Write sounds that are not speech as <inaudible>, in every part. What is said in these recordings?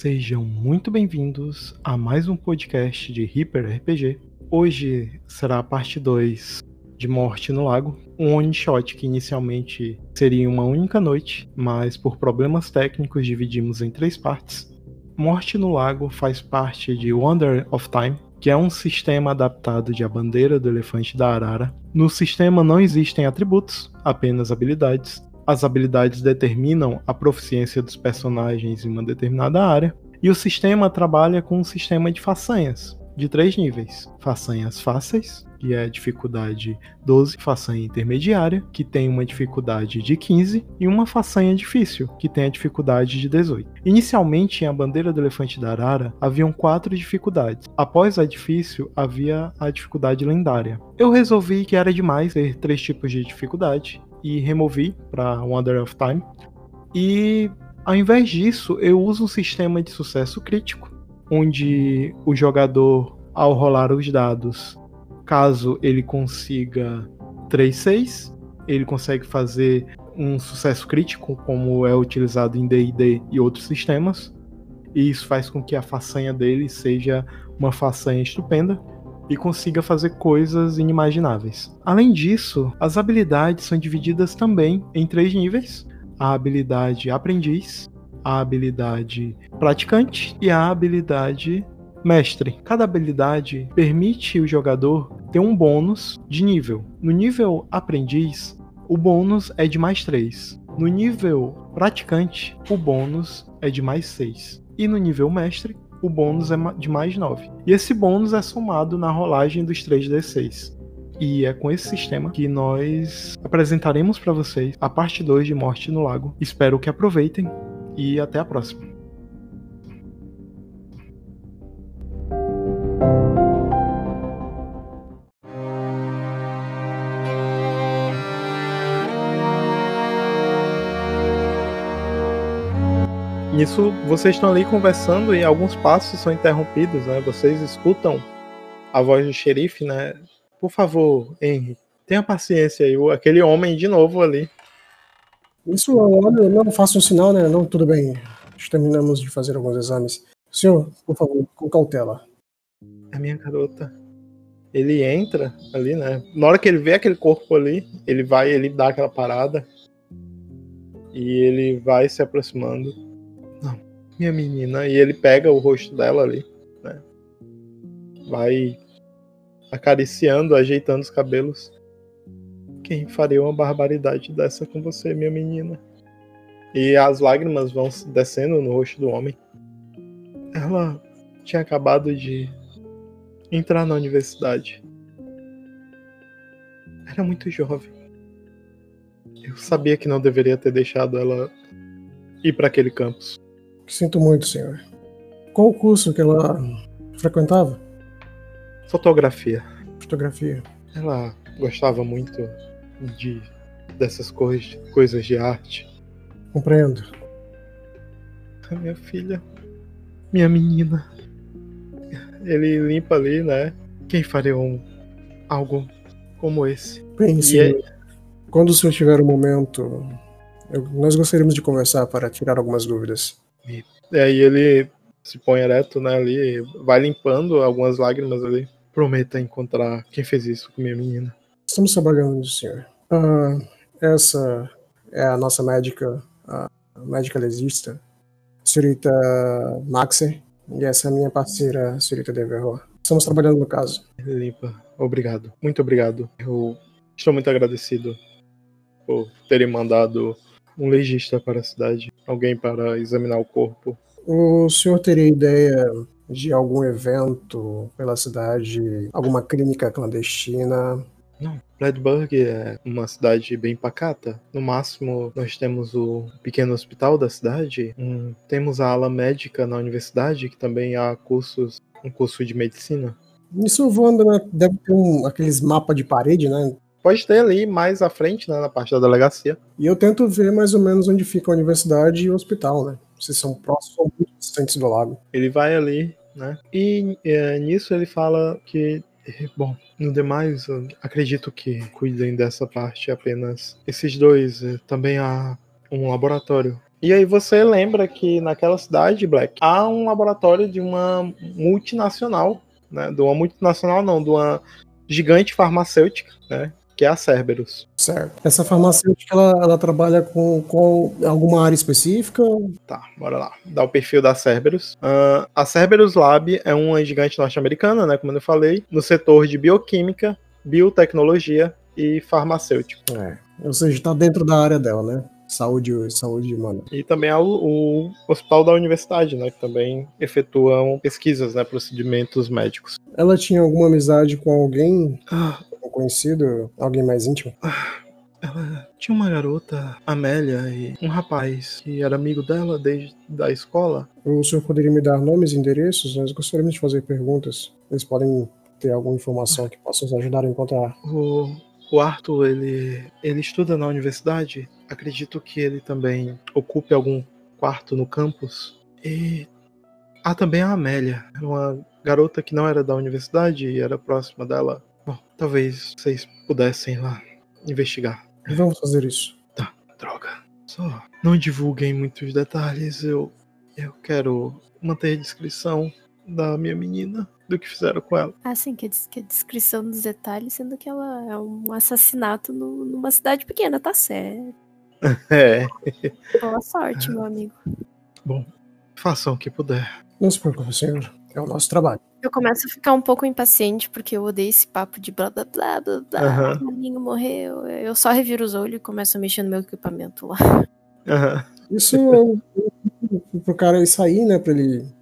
Sejam muito bem-vindos a mais um podcast de Hyper RPG. Hoje será a parte 2 de Morte no Lago, um one shot que inicialmente seria uma única noite, mas por problemas técnicos dividimos em três partes. Morte no Lago faz parte de Wonder of Time, que é um sistema adaptado de A Bandeira do Elefante da Arara. No sistema não existem atributos, apenas habilidades, as habilidades determinam a proficiência dos personagens em uma determinada área, e o sistema trabalha com um sistema de façanhas, de três níveis: façanhas fáceis, que é a dificuldade 12, façanha intermediária, que tem uma dificuldade de 15, e uma façanha difícil, que tem a dificuldade de 18. Inicialmente, em A Bandeira do Elefante da Arara, haviam quatro dificuldades. Após a difícil, havia a dificuldade lendária. Eu resolvi que era demais ter três tipos de dificuldade, e removi para Wonder of Time. E ao invés disso, eu uso um sistema de sucesso crítico, onde o jogador, ao rolar os dados, caso ele consiga 3-6, ele consegue fazer um sucesso crítico, como é utilizado em DD e outros sistemas. E isso faz com que a façanha dele seja uma façanha estupenda e consiga fazer coisas inimagináveis. Além disso, as habilidades são divididas também em três níveis: a habilidade aprendiz, a habilidade praticante e a habilidade mestre. Cada habilidade permite o jogador ter um bônus de nível. No nível aprendiz, o bônus é de mais 3. No nível praticante, o bônus é de mais 6. E no nível mestre, o bônus é de mais 9. E esse bônus é somado na rolagem dos 3d6. E é com esse sistema que nós apresentaremos para vocês a parte 2 de Morte no Lago. Espero que aproveitem e até a próxima. Nisso, vocês estão ali conversando e alguns passos são interrompidos, né? Vocês escutam a voz do xerife, né? Por favor, Henry, tenha paciência aí. Aquele homem de novo ali. Isso, olha, não faço um sinal, né? Não, tudo bem. Terminamos de fazer alguns exames. Senhor, por favor, com cautela. A minha garota. Ele entra ali, né? Na hora que ele vê aquele corpo ali, ele vai, ele dá aquela parada. E ele vai se aproximando minha menina. E ele pega o rosto dela ali, né? Vai acariciando, ajeitando os cabelos. Quem faria uma barbaridade dessa com você, minha menina? E as lágrimas vão descendo no rosto do homem. Ela tinha acabado de entrar na universidade. Era muito jovem. Eu sabia que não deveria ter deixado ela ir para aquele campus. Sinto muito, senhor. Qual o curso que ela frequentava? Fotografia. Fotografia. Ela gostava muito de dessas coisas, coisas de arte. Compreendo. A minha filha, minha menina. Ele limpa ali, né? Quem faria um algo como esse? Pense. É... Quando o senhor tiver um momento, eu, nós gostaríamos de conversar para tirar algumas dúvidas. E aí ele se põe ereto, né, ali, vai limpando algumas lágrimas ali. Prometa encontrar quem fez isso com minha menina. Estamos trabalhando senhor. Uh, essa é a nossa médica, a médica lesista, senhorita Maxer, e essa é a minha parceira, senhorita Deverro. Estamos trabalhando no caso. Limpa. Obrigado. Muito obrigado. Eu estou muito agradecido por terem mandado um legista para a cidade, alguém para examinar o corpo. O senhor teria ideia de algum evento pela cidade, alguma clínica clandestina? Não, Redburg é uma cidade bem pacata. No máximo, nós temos o pequeno hospital da cidade, um, temos a ala médica na universidade, que também há cursos, um curso de medicina. Isso voando, né? Deve ter um, aqueles mapas de parede, né? Pode ter ali mais à frente, né, na parte da delegacia. E eu tento ver mais ou menos onde fica a universidade e o hospital, né? Se são próximos ou muito distantes do lago. Ele vai ali, né? E é, nisso ele fala que, bom, no demais, acredito que cuidem dessa parte apenas esses dois. É, também há um laboratório E aí você lembra que naquela cidade, Black, há um laboratório de uma multinacional, né? De uma multinacional não, de uma gigante farmacêutica, né? Que é a Cerberus. Certo. Essa farmacêutica, ela, ela trabalha com, com alguma área específica? Tá, bora lá. Dá o perfil da Cerberus. Uh, a Cerberus Lab é uma gigante norte-americana, né? Como eu falei, no setor de bioquímica, biotecnologia e farmacêutico. É. Ou seja, está dentro da área dela, né? Saúde, saúde humana. E também há o, o, hospital da universidade, né? Que também efetuam pesquisas, né? Procedimentos médicos. Ela tinha alguma amizade com alguém ah. Conhecido? Alguém mais íntimo? Ela tinha uma garota, Amélia, e um rapaz que era amigo dela desde da escola. O senhor poderia me dar nomes e endereços? Nós gostaríamos de fazer perguntas. Eles podem ter alguma informação que possa nos ajudar a encontrar. O, o Arthur, ele, ele estuda na universidade acredito que ele também ocupe algum quarto no campus. E há também a Amélia, uma garota que não era da universidade e era próxima dela. Bom, talvez vocês pudessem lá investigar. Vamos fazer isso. Tá, droga. Só não divulguem muitos detalhes. Eu, eu quero manter a descrição da minha menina do que fizeram com ela. Ah, sim, que a, que a descrição dos detalhes, sendo que ela é um assassinato no, numa cidade pequena, tá certo. <laughs> É. Boa sorte, <laughs> meu amigo. Bom, façam o que puder. Não se preocupe, senhor. É o nosso trabalho. Eu começo a ficar um pouco impaciente porque eu odeio esse papo de blá blá blá blá blá. Uhum. O menino morreu. Eu só reviro os olhos e começo a mexer no meu equipamento lá. Uhum. Isso é pro cara sair, né? Pra ele,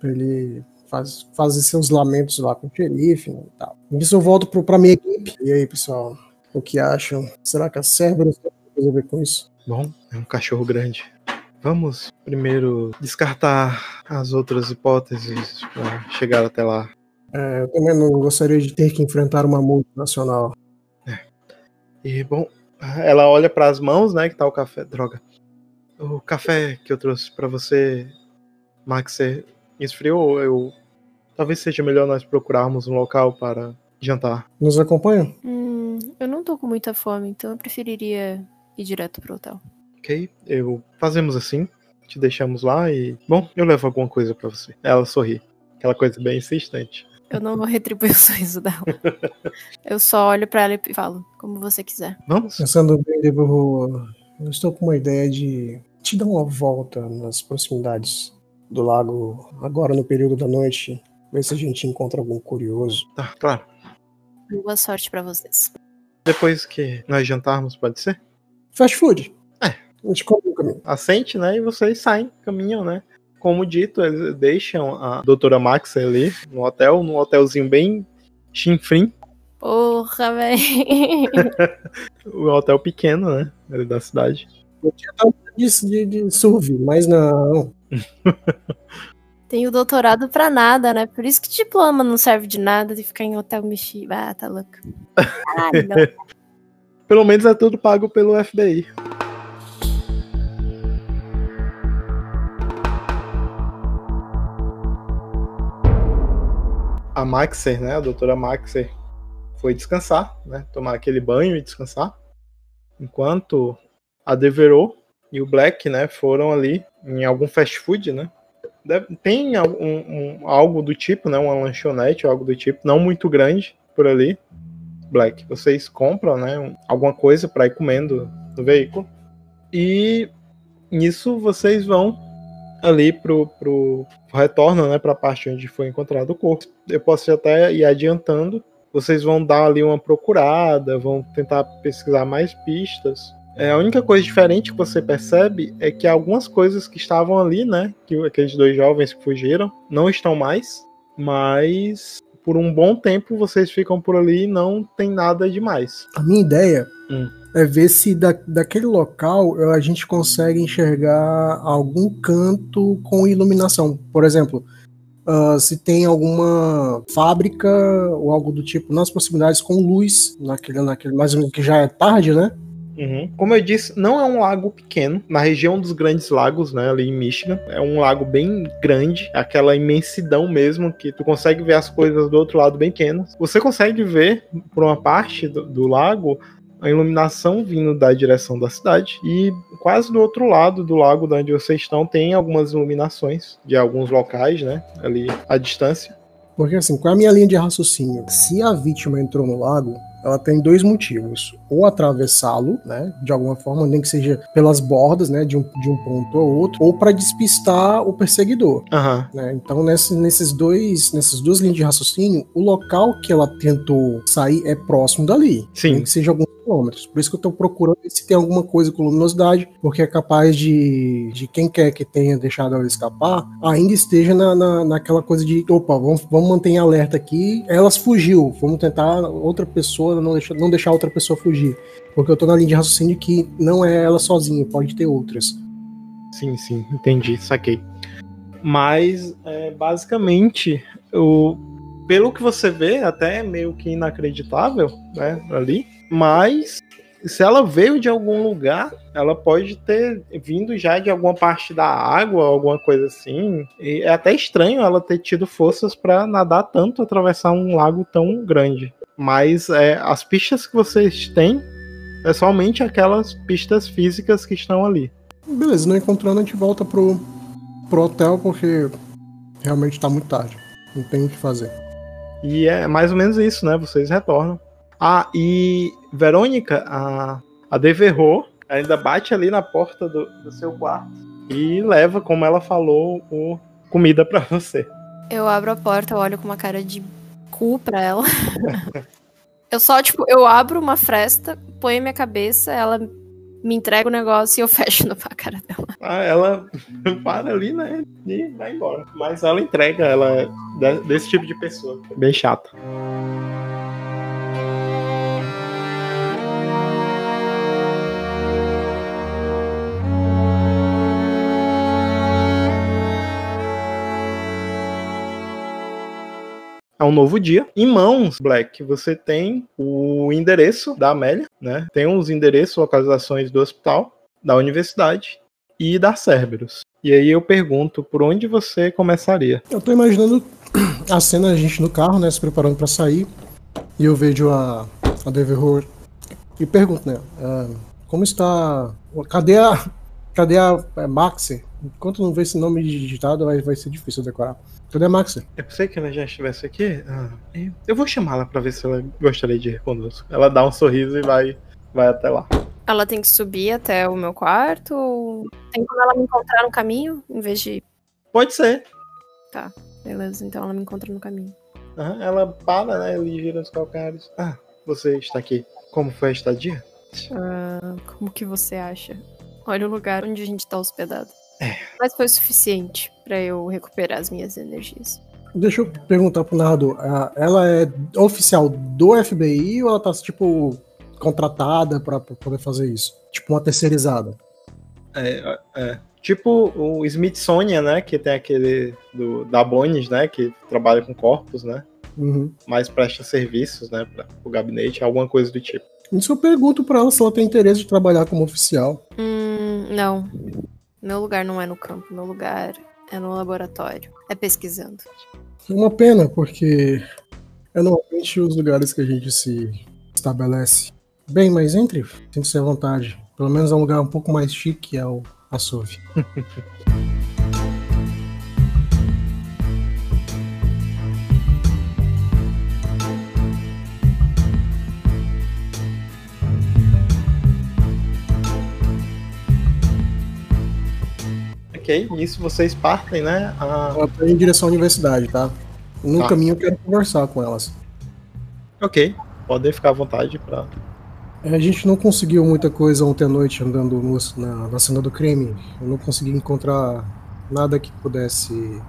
pra ele faz, fazer seus lamentos lá com o xerife né, e tal. Isso eu volto pro, pra minha equipe. E aí, pessoal? O que acham? Será que a Cerberus coisa a ver com isso. Bom, é um cachorro grande. Vamos primeiro descartar as outras hipóteses para chegar até lá. É, eu também não gostaria de ter que enfrentar uma multinacional. É. E, bom, ela olha para as mãos, né, que tá o café. Droga. O café que eu trouxe para você, Max, esfriou. Eu talvez seja melhor nós procurarmos um local para jantar. Nos acompanha? Hum, eu não tô com muita fome, então eu preferiria ir direto pro hotel. Ok, eu fazemos assim, te deixamos lá e. Bom, eu levo alguma coisa para você. Ela sorri. Aquela coisa bem insistente. Eu não vou retribuir <laughs> o sorriso dela. eu só olho para ela e falo, como você quiser. Vamos? Pensando bem, eu, eu estou com uma ideia de te dar uma volta nas proximidades do lago, agora no período da noite, ver se a gente encontra algum curioso. Tá, claro. Boa sorte para vocês. Depois que nós jantarmos, pode ser? Fast food. É. A gente come no caminho. Assente, né? E vocês saem, caminham, né? Como dito, eles deixam a doutora Max ali no hotel, num hotelzinho bem chinfrim. Porra, velho. <laughs> o hotel pequeno, né? Ali da cidade. Eu tinha de, de, de surf, mas não. <laughs> Tem o doutorado pra nada, né? Por isso que diploma não serve de nada de ficar em hotel mexido. Ah, tá louco. Ah, não. <laughs> Pelo menos é tudo pago pelo FBI. A Maxer, né, a doutora Maxer, foi descansar, né, tomar aquele banho e descansar, enquanto a Devereux e o Black, né, foram ali em algum fast food, né, tem um, um, algo do tipo, né, uma lanchonete, algo do tipo, não muito grande por ali, Black. Vocês compram, né, alguma coisa para ir comendo no veículo. E nisso vocês vão ali pro, pro retorno, né, para a parte onde foi encontrado o corpo. Eu posso até ir adiantando. Vocês vão dar ali uma procurada, vão tentar pesquisar mais pistas. É, a única coisa diferente que você percebe é que algumas coisas que estavam ali, né, que aqueles dois jovens que fugiram, não estão mais, mas por um bom tempo vocês ficam por ali e não tem nada demais. A minha ideia hum. É ver se da, daquele local a gente consegue enxergar algum canto com iluminação. Por exemplo, uh, se tem alguma fábrica ou algo do tipo nas proximidades com luz, naquele, naquele mais ou menos que já é tarde, né? Uhum. Como eu disse, não é um lago pequeno. Na região dos Grandes Lagos, né, ali em Michigan, é um lago bem grande, aquela imensidão mesmo, que tu consegue ver as coisas do outro lado bem pequenas. Você consegue ver, por uma parte do, do lago, a iluminação vindo da direção da cidade e quase do outro lado do lago de onde vocês estão tem algumas iluminações de alguns locais, né, ali à distância. Porque assim, qual é a minha linha de raciocínio? Se a vítima entrou no lago, ela tem dois motivos. Ou atravessá-lo, né, de alguma forma, nem que seja pelas bordas, né, de um, de um ponto ao outro, ou para despistar o perseguidor. Uhum. Né? Então, nesse, nesses dois, nessas duas linhas de raciocínio, o local que ela tentou sair é próximo dali. Sim. Nem que seja alguns quilômetros. Por isso que eu tô procurando se tem alguma coisa com luminosidade, porque é capaz de, de quem quer que tenha deixado ela escapar, ainda esteja na, na, naquela coisa de, opa, vamos, vamos manter em alerta aqui, elas fugiu, vamos tentar outra pessoa, não deixar, não deixar outra pessoa fugir. Porque eu tô na linha de raciocínio que não é ela sozinha, pode ter outras. Sim, sim, entendi, saquei. Mas, é, basicamente, o, pelo que você vê, até meio que inacreditável, né, ali, mas se ela veio de algum lugar, ela pode ter vindo já de alguma parte da água, alguma coisa assim. E é até estranho ela ter tido forças para nadar tanto, atravessar um lago tão grande. Mas é, as pistas que vocês têm é somente aquelas pistas físicas que estão ali. Beleza, não encontrando, a gente volta pro, pro hotel porque realmente tá muito tarde. Não tem o que fazer. E é mais ou menos isso, né? Vocês retornam. Ah, e Verônica, a, a Deverro ainda bate ali na porta do, do seu quarto e leva, como ela falou, o comida para você. Eu abro a porta, olho com uma cara de cu pra ela. <laughs> eu só, tipo, eu abro uma fresta, ponho minha cabeça, ela me entrega o negócio e eu <laughs> fecho na cara dela. Ah, ela <laughs> para ali, né? E vai embora. Mas ela entrega, ela é desse tipo de pessoa. Bem chata. É um novo dia. Em mãos, Black, você tem o endereço da Amélia, né? Tem os endereços, localizações do hospital, da universidade e da Cerberus. E aí eu pergunto, por onde você começaria? Eu tô imaginando a cena, a gente no carro, né, se preparando para sair, e eu vejo a, a Deverhor e pergunto, né, uh, como está... Cadê a... Cadê a é, Maxi? Enquanto não ver esse nome digitado, vai, vai ser difícil decorar. Cadê a Maxi? Eu pensei que ela já estivesse aqui. Ah, eu vou chamá-la para ver se ela gostaria de ir conosco. Ela dá um sorriso e vai, vai até lá. Ela tem que subir até o meu quarto? Ou tem como ela me encontrar no caminho, em vez de. Pode ser. Tá, beleza. Então ela me encontra no caminho. Uhum, ela para, né? Ele gira os calcanhares. Ah, você está aqui. Como foi a estadia? Ah, como que você acha? Olha o lugar onde a gente tá hospedado. É. Mas foi o suficiente para eu recuperar as minhas energias. Deixa eu perguntar pro narrador. Ela é oficial do FBI ou ela tá, tipo, contratada para poder fazer isso? Tipo, uma terceirizada? É, é. Tipo o Smithsonian, né? Que tem aquele do, da Bones, né? Que trabalha com corpos, né? Uhum. Mas presta serviços, né? Para o gabinete, alguma coisa do tipo. Isso eu pergunto para ela se ela tem interesse de trabalhar como oficial. Hum, não. Meu lugar não é no campo, meu lugar é no laboratório. É pesquisando. É uma pena, porque é normalmente os lugares que a gente se estabelece. Bem, mas entre, sinta-se à vontade. Pelo menos é um lugar um pouco mais chique que é o Açouve. <laughs> Ok, nisso vocês partem, né? A... Ela tá em direção à universidade, tá? No Tá. caminho eu quero conversar com elas. Ok, podem ficar à vontade pra. É, A gente não conseguiu muita coisa ontem à noite andando no- na, na cena do crime. Eu não consegui encontrar nada que pudesse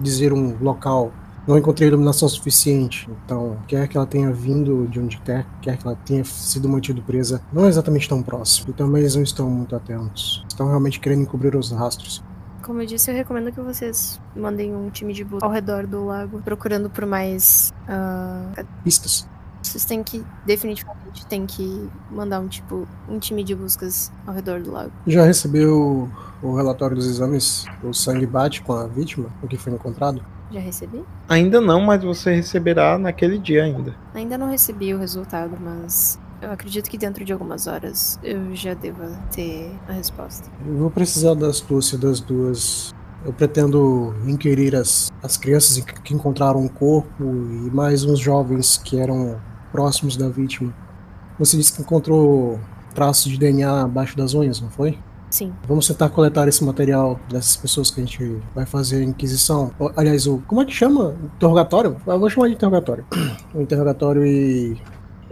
dizer um local. Não encontrei iluminação suficiente. Então, quer que ela tenha vindo de onde quer, quer que ela tenha sido mantida presa, não é exatamente tão próximo. E também eles não estão muito atentos. Estão realmente querendo encobrir os rastros. Como eu disse, eu recomendo que vocês mandem um time de busca ao redor do lago, procurando por mais. ah, Pistas. vocês têm que, definitivamente, tem que mandar um tipo, um time de buscas ao redor do lago. Já recebeu o relatório dos exames? O sangue bate com a vítima? O que foi encontrado? Já recebi? Ainda não, mas você receberá naquele dia ainda. Ainda não recebi o resultado, mas Eu acredito que dentro de algumas horas eu já deva ter a resposta. Eu vou precisar da astúcia das duas. Eu pretendo inquirir as, as crianças que encontraram o corpo e mais uns jovens que eram próximos da vítima. Você disse que encontrou traços de DNA abaixo das unhas, não foi? Sim. Vamos tentar coletar esse material dessas pessoas que a gente vai fazer a inquisição. Aliás, o como é que chama? Interrogatório? Eu vou chamar de interrogatório. <clears throat> O interrogatório e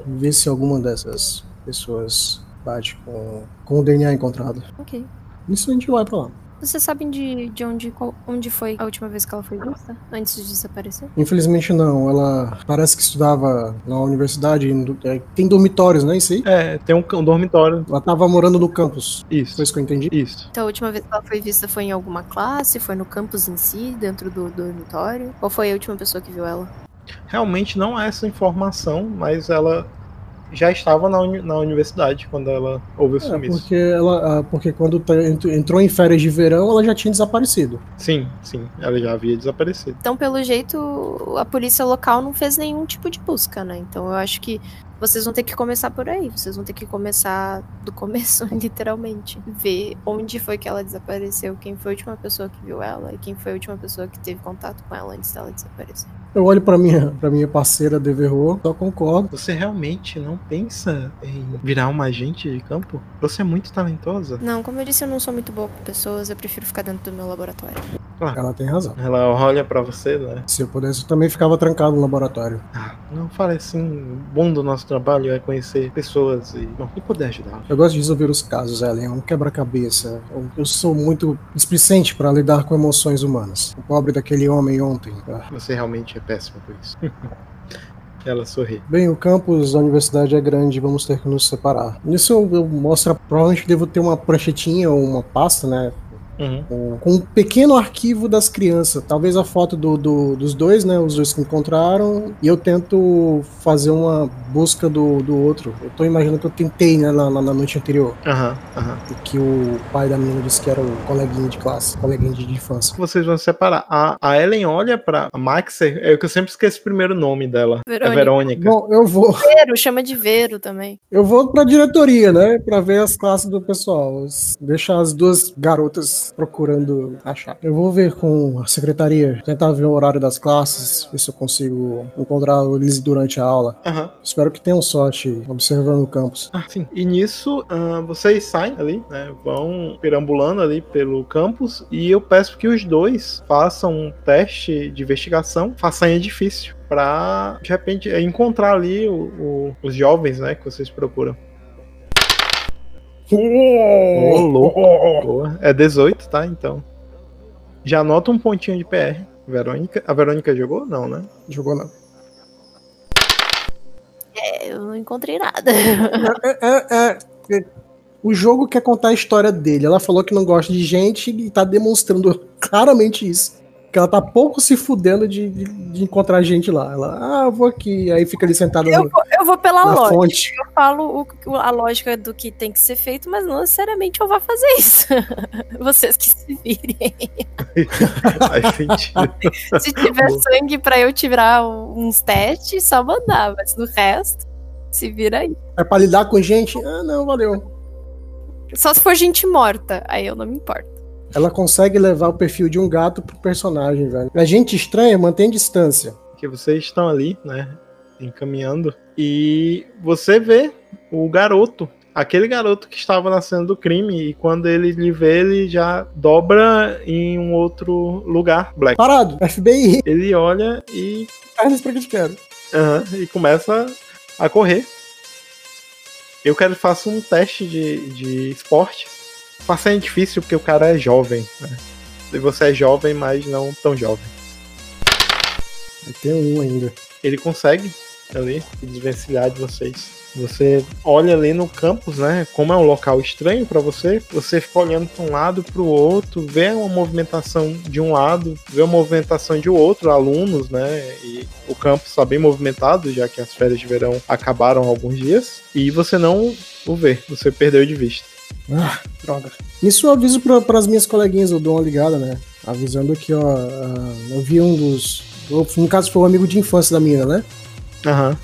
ver se alguma dessas pessoas bate com, com o DNA encontrado. Ok. Isso a gente vai pra lá. Vocês sabem de, de onde, qual- onde foi a última vez que ela foi vista? Antes de desaparecer? Infelizmente não, ela parece que estudava na universidade, em- é, tem dormitórios, né, isso aí? É, tem um, um dormitório. Ela tava morando no campus, Isso. foi isso que eu entendi? Isso. Então a última vez que ela foi vista foi em alguma classe? Foi no campus em si, dentro do dormitório? Qual foi a última pessoa que viu ela? Realmente não há essa informação, mas ela já estava na, uni- na universidade quando ela houve o É, sumiço. porque ela, ah, porque quando ent- entrou em férias de verão, ela já tinha desaparecido. Sim, sim, ela já havia desaparecido. Então, pelo jeito, a polícia local não fez nenhum tipo de busca, né? Então eu acho que vocês vão ter que começar por aí. Vocês vão ter que começar do começo, <laughs> literalmente. Ver onde foi que ela desapareceu, quem foi a última pessoa que viu ela e quem foi a última pessoa que teve contato com ela antes dela desaparecer. Eu olho pra minha, pra minha parceira Deverro, só concordo. Você realmente não pensa em virar uma agente de campo? Você é muito talentosa. Não, como eu disse, eu não sou muito boa com pessoas, eu prefiro ficar dentro do meu laboratório. Ela tem razão. Ela olha pra você, né? Se eu pudesse, eu também ficava trancado no laboratório. Ah, não fale assim. O bom do nosso trabalho é conhecer pessoas e, bom, e poder ajudar. Eu gosto de resolver os casos, Ellen. É um quebra-cabeça. Eu, eu sou muito displicente para lidar com emoções humanas. O pobre daquele homem ontem. Ah. Você realmente é péssimo por isso. <laughs> Ela sorri. Bem, o campus da universidade é grande, vamos ter que nos separar. Nisso eu, eu mostro, provavelmente devo ter uma pranchetinha ou uma pasta, né? Uhum. Com, com um pequeno arquivo das crianças. Talvez a foto do, do- dos dois, né? Os dois que encontraram. E eu tento fazer uma busca do, do outro. Eu tô imaginando que eu tentei, né? Na, na- na noite anterior. Aham, aham. E que o pai da menina disse que era o coleguinha de classe, coleguinha de, infância. Vocês vão se separar. A, a Ellen olha pra a Maxer, é que eu sempre esqueço o primeiro nome dela. É Verônica. Verônica. Bom, eu vou, Vero, chama de Vero também. eu vou pra diretoria, né? Pra ver as classes do pessoal. Deixar as duas garotas procurando achar. Eu vou ver com a secretaria, tentar ver o horário das classes, ver se eu consigo encontrar eles durante a aula. Aham. Espero que tenham sorte observando o campus. Ah, sim. E nisso, ah, vocês saem ali, né? Vão perambulando ali pelo campus. E eu peço que os dois façam um teste de investigação, façanha difícil. Pra, de repente, encontrar ali o- o- os jovens, né? Que vocês procuram. Ô, louco. Boa. É 18, tá? Então. Já anota um pontinho de PR. Verônica. A Verônica jogou? Não, né? Jogou não. É, eu não encontrei nada. É, é- é- é- o jogo quer contar a história dele. Ela falou que não gosta de gente e tá demonstrando claramente isso. Que ela tá pouco se fudendo de, de- de encontrar gente lá. Ela, ah, eu vou aqui. Aí fica ali sentada Eu no- vou, eu vou pela na lógica. fonte. Eu falo o- a lógica do que tem que ser feito, mas não necessariamente eu vou fazer isso. <laughs> Vocês que se virem. <laughs> Faz sentido. Se tiver sangue pra eu tirar uns testes, só mandar. Mas no resto, se vira aí. É pra lidar com gente? Ah, não, valeu. Só se for gente morta, aí eu não me importo. Ela consegue levar o perfil de um gato pro personagem, velho. A gente estranha mantém distância. que vocês estão ali, né, encaminhando, e você vê o garoto, aquele garoto que estava na cena do crime, e quando ele lhe vê, ele já dobra em um outro lugar, Black. Parado, FBI, Ele olha e, pernas pra que te quero. aham, e começa a correr. Eu quero que faça um teste de, de esporte. Faça é difícil porque o cara é jovem, né? E você é jovem, mas não tão jovem. Vai ter um ainda. ele consegue ali se desvencilhar de vocês. Você olha ali no campus, né? Como é um local estranho pra você, você fica olhando para um lado para o outro, vê uma movimentação de um lado, vê uma movimentação de outro, alunos, né? E o campus está bem movimentado, já que as férias de verão acabaram há alguns dias, e você não o vê, você perdeu de vista. Ah, droga. Nisso eu aviso para as minhas coleguinhas, eu dou uma ligada, né? Avisando que, ó, ah, eu vi um dos. No caso, foi um amigo de infância da minha, né? Aham.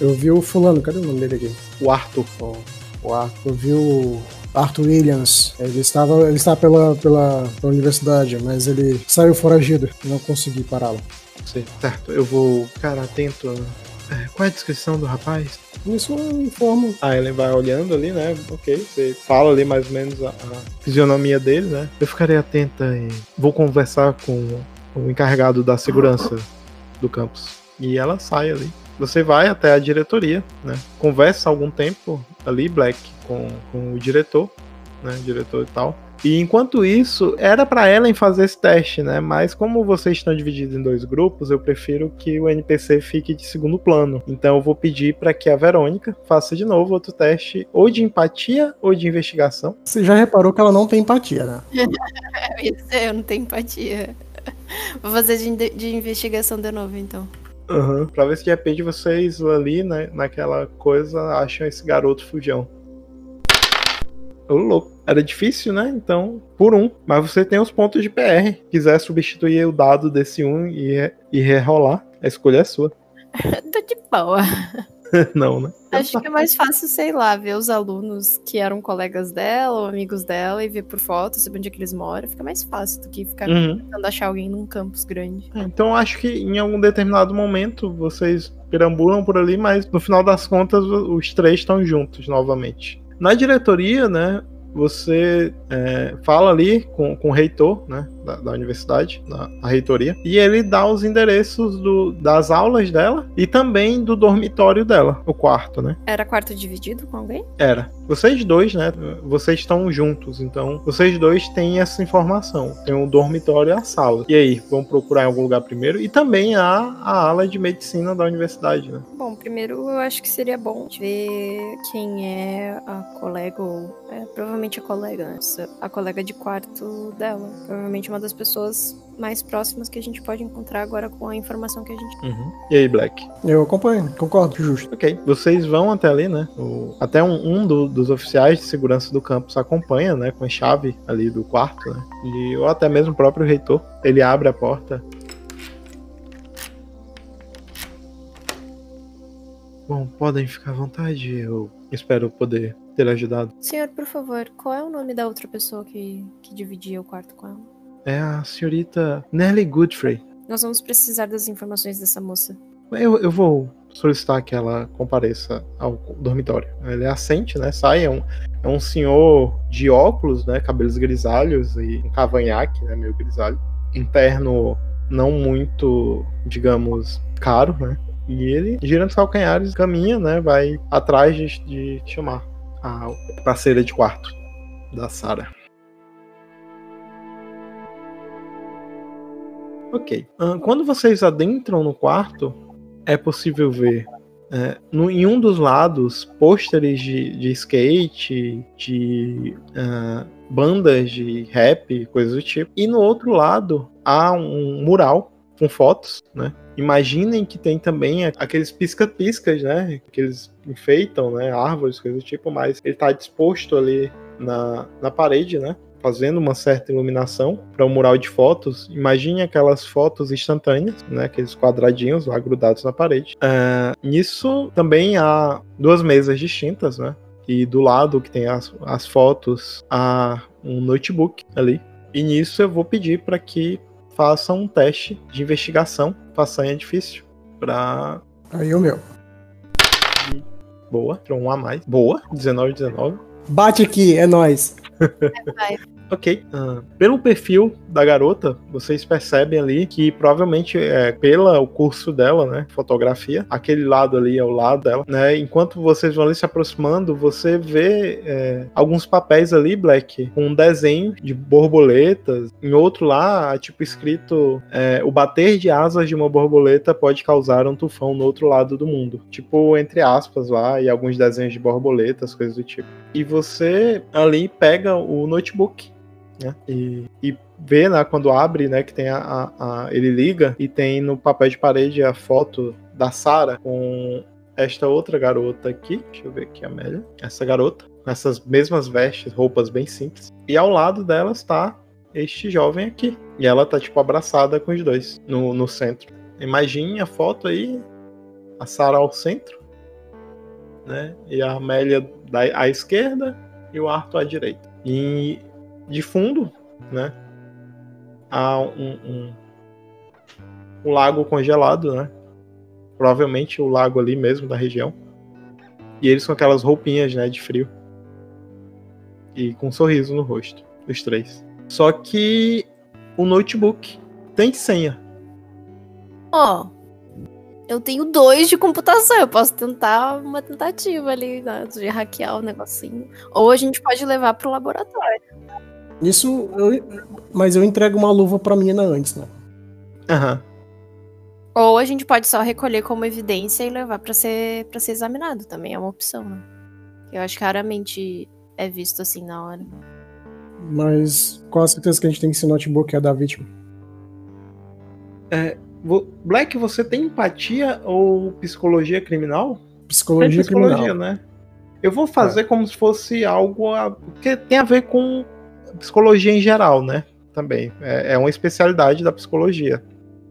Eu vi o fulano, cadê o nome dele aqui? O Arthur. O, o Arthur. Eu vi o Arthur Williams. Ele estava, ele estava pela, pela, pela universidade, mas ele saiu foragido. Não consegui pará-lo. Certo, eu vou ficar atento. É, qual é a descrição do rapaz? Isso eu informo. A Ellen vai olhando ali, né? Ok, você fala ali mais ou menos a, a fisionomia dele, né? Eu ficarei atenta e vou conversar com o encarregado da segurança do campus. E ela sai ali. Você vai até a diretoria, né? Conversa algum tempo ali, Black, com, com o diretor, né? Diretor e tal. E enquanto isso, era para Ellen fazer esse teste, né? Mas como vocês estão divididos em dois grupos, eu prefiro que o NPC fique de segundo plano. Então eu vou pedir para que a Verônica faça de novo outro teste, ou de empatia ou de investigação. Você já reparou que ela não tem empatia, né? <laughs> eu não tenho empatia. Vou fazer de, de investigação de novo, então. Uhum. Pra ver se de repente vocês ali, né, naquela coisa, acham esse garoto fujão. Ô, louco. Era difícil, né? Então, por um. Mas você tem os pontos de PR. Quiser substituir o dado desse um e, e rerolar, a escolha é sua. <laughs> Tô de boa. <laughs> Não, né? Acho que é mais fácil, sei lá, ver os alunos que eram colegas dela ou amigos dela e ver por foto, saber onde é que eles moram. Fica mais fácil do que ficar Uhum. tentando achar alguém num campus grande. Então acho que em algum determinado momento vocês perambulam por ali, mas no final das contas os três estão juntos novamente. Na diretoria, né? Você é, fala ali com, com o reitor né, da, da universidade, da, da reitoria, e ele dá os endereços do- das aulas dela e também do dormitório dela, o quarto, né? Era quarto dividido com alguém? Era. Vocês dois, né? Vocês estão juntos, então vocês dois têm essa informação. Tem o dormitório e a sala. E aí, vamos procurar em algum lugar primeiro? E também há a ala de medicina da universidade, né? Bom, primeiro eu acho que seria bom ver quem é a colega ou. É, provavelmente a colega, né? A colega de quarto dela. Provavelmente uma das pessoas mais próximas que a gente pode encontrar agora com a informação que a gente. E aí, Black? Eu acompanho, concordo, justo. Ok. Vocês vão até ali, né? O- até um, um do- dos oficiais de segurança do campus acompanha, né? Com a chave ali do quarto, né? E, ou até mesmo o próprio reitor. Ele abre a porta. Bom, podem ficar à vontade. Eu espero poder ter ajudado. Senhor, por favor, qual é o nome da outra pessoa que, que dividia o quarto com ela? É a senhorita Nelly Godfrey. Nós vamos precisar das informações dessa moça. Eu, eu vou solicitar que ela compareça ao dormitório. Ele assente, né? Sai, é um, é um senhor de óculos, né? Cabelos grisalhos e um cavanhaque, né? Meio grisalho. Um terno não muito, digamos, caro, né? E ele, girando os calcanhares, caminha, né? Vai atrás de, de chamar a parceira de quarto da Sarah. Ok. Ahn, quando vocês adentram no quarto, é possível ver é, no- em um dos lados pôsteres de, de skate, de ah, bandas de rap, coisas do tipo. E no outro lado há um mural com fotos, né? Imaginem que tem também aqueles pisca-piscas, né? Que eles enfeitam, né? Árvores, coisas do tipo, mas ele está disposto ali na, na parede, né? Fazendo uma certa iluminação para um mural de fotos. Imagine aquelas fotos instantâneas, né? Aqueles quadradinhos lá grudados na parede. É, nisso também há duas mesas distintas, né? E do lado que tem as, as fotos, há um notebook ali. E nisso eu vou pedir para que façam um teste de investigação, façanha difícil, para Aí o meu. boa, para um a mais. Boa, 19 19. Bate aqui, é nóis. Ok. ah, pelo perfil da garota, vocês percebem ali que provavelmente é pelo curso dela, né? Fotografia. Aquele lado ali é o lado dela, né? Enquanto vocês vão ali se aproximando, você vê é, alguns papéis ali, Black, com um desenho de borboletas. Em outro lá, tipo escrito: é, o bater de asas de uma borboleta pode causar um tufão no outro lado do mundo. Tipo, entre aspas lá, e alguns desenhos de borboletas, coisas do tipo. E você ali pega o notebook né? E, e vê, né, quando abre, né, que tem a, a- a- ele liga e tem no papel de parede a foto da Sarah com esta outra garota aqui, deixa eu ver aqui a Amélia, essa garota com essas mesmas vestes, roupas bem simples. E ao lado dela está este jovem aqui. E ela tá tipo abraçada com os dois no, no centro. Imagine a foto aí, a Sarah ao centro né? E a Amélia da, à esquerda e o Arthur à direita. E de fundo, né? Há um, um, um lago congelado, né? Provavelmente o lago ali mesmo da região. E eles com aquelas roupinhas, né, de frio. E com um sorriso no rosto, os três. Só que o notebook tem senha. Ó, eu tenho dois de computação, eu posso tentar uma tentativa ali né, de hackear o negocinho. Ou a gente pode levar pro laboratório. Isso, eu, mas eu entrego uma luva pra menina antes, né? Aham. Ou a gente pode só recolher como evidência e levar pra ser, pra ser examinado também, é uma opção, né? Eu acho que raramente é visto assim na hora. Mas qual a certeza que a gente tem que esse notebook é da vítima? Vo- Black, você tem empatia ou psicologia criminal? Psicologia, Tem psicologia, criminal. né? Eu vou fazer como se fosse algo a- que tem a ver com psicologia em geral, né? Também. É, é uma especialidade da psicologia.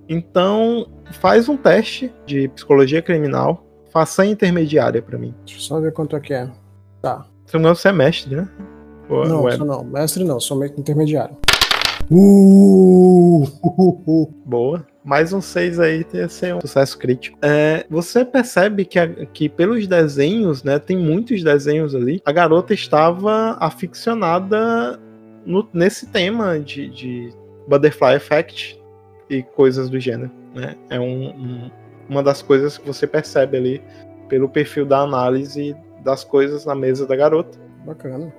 Então, faz um teste de psicologia criminal. Faça intermediária pra mim. Deixa eu só ver quanto é que é. Tá. Se não você é mestre, né? Ou- Não, ou é sou não. Mestre não, somente intermediário. Uh, uh, uh. Boa. Mais um 6 aí ia ser um sucesso crítico. É, você percebe que, a- que pelos desenhos, né? Tem muitos desenhos ali. A garota estava aficionada no- nesse tema de, de Butterfly Effect e coisas do gênero. Né? É um- um- uma das coisas que você percebe ali pelo perfil da análise das coisas na mesa da garota. Bacana.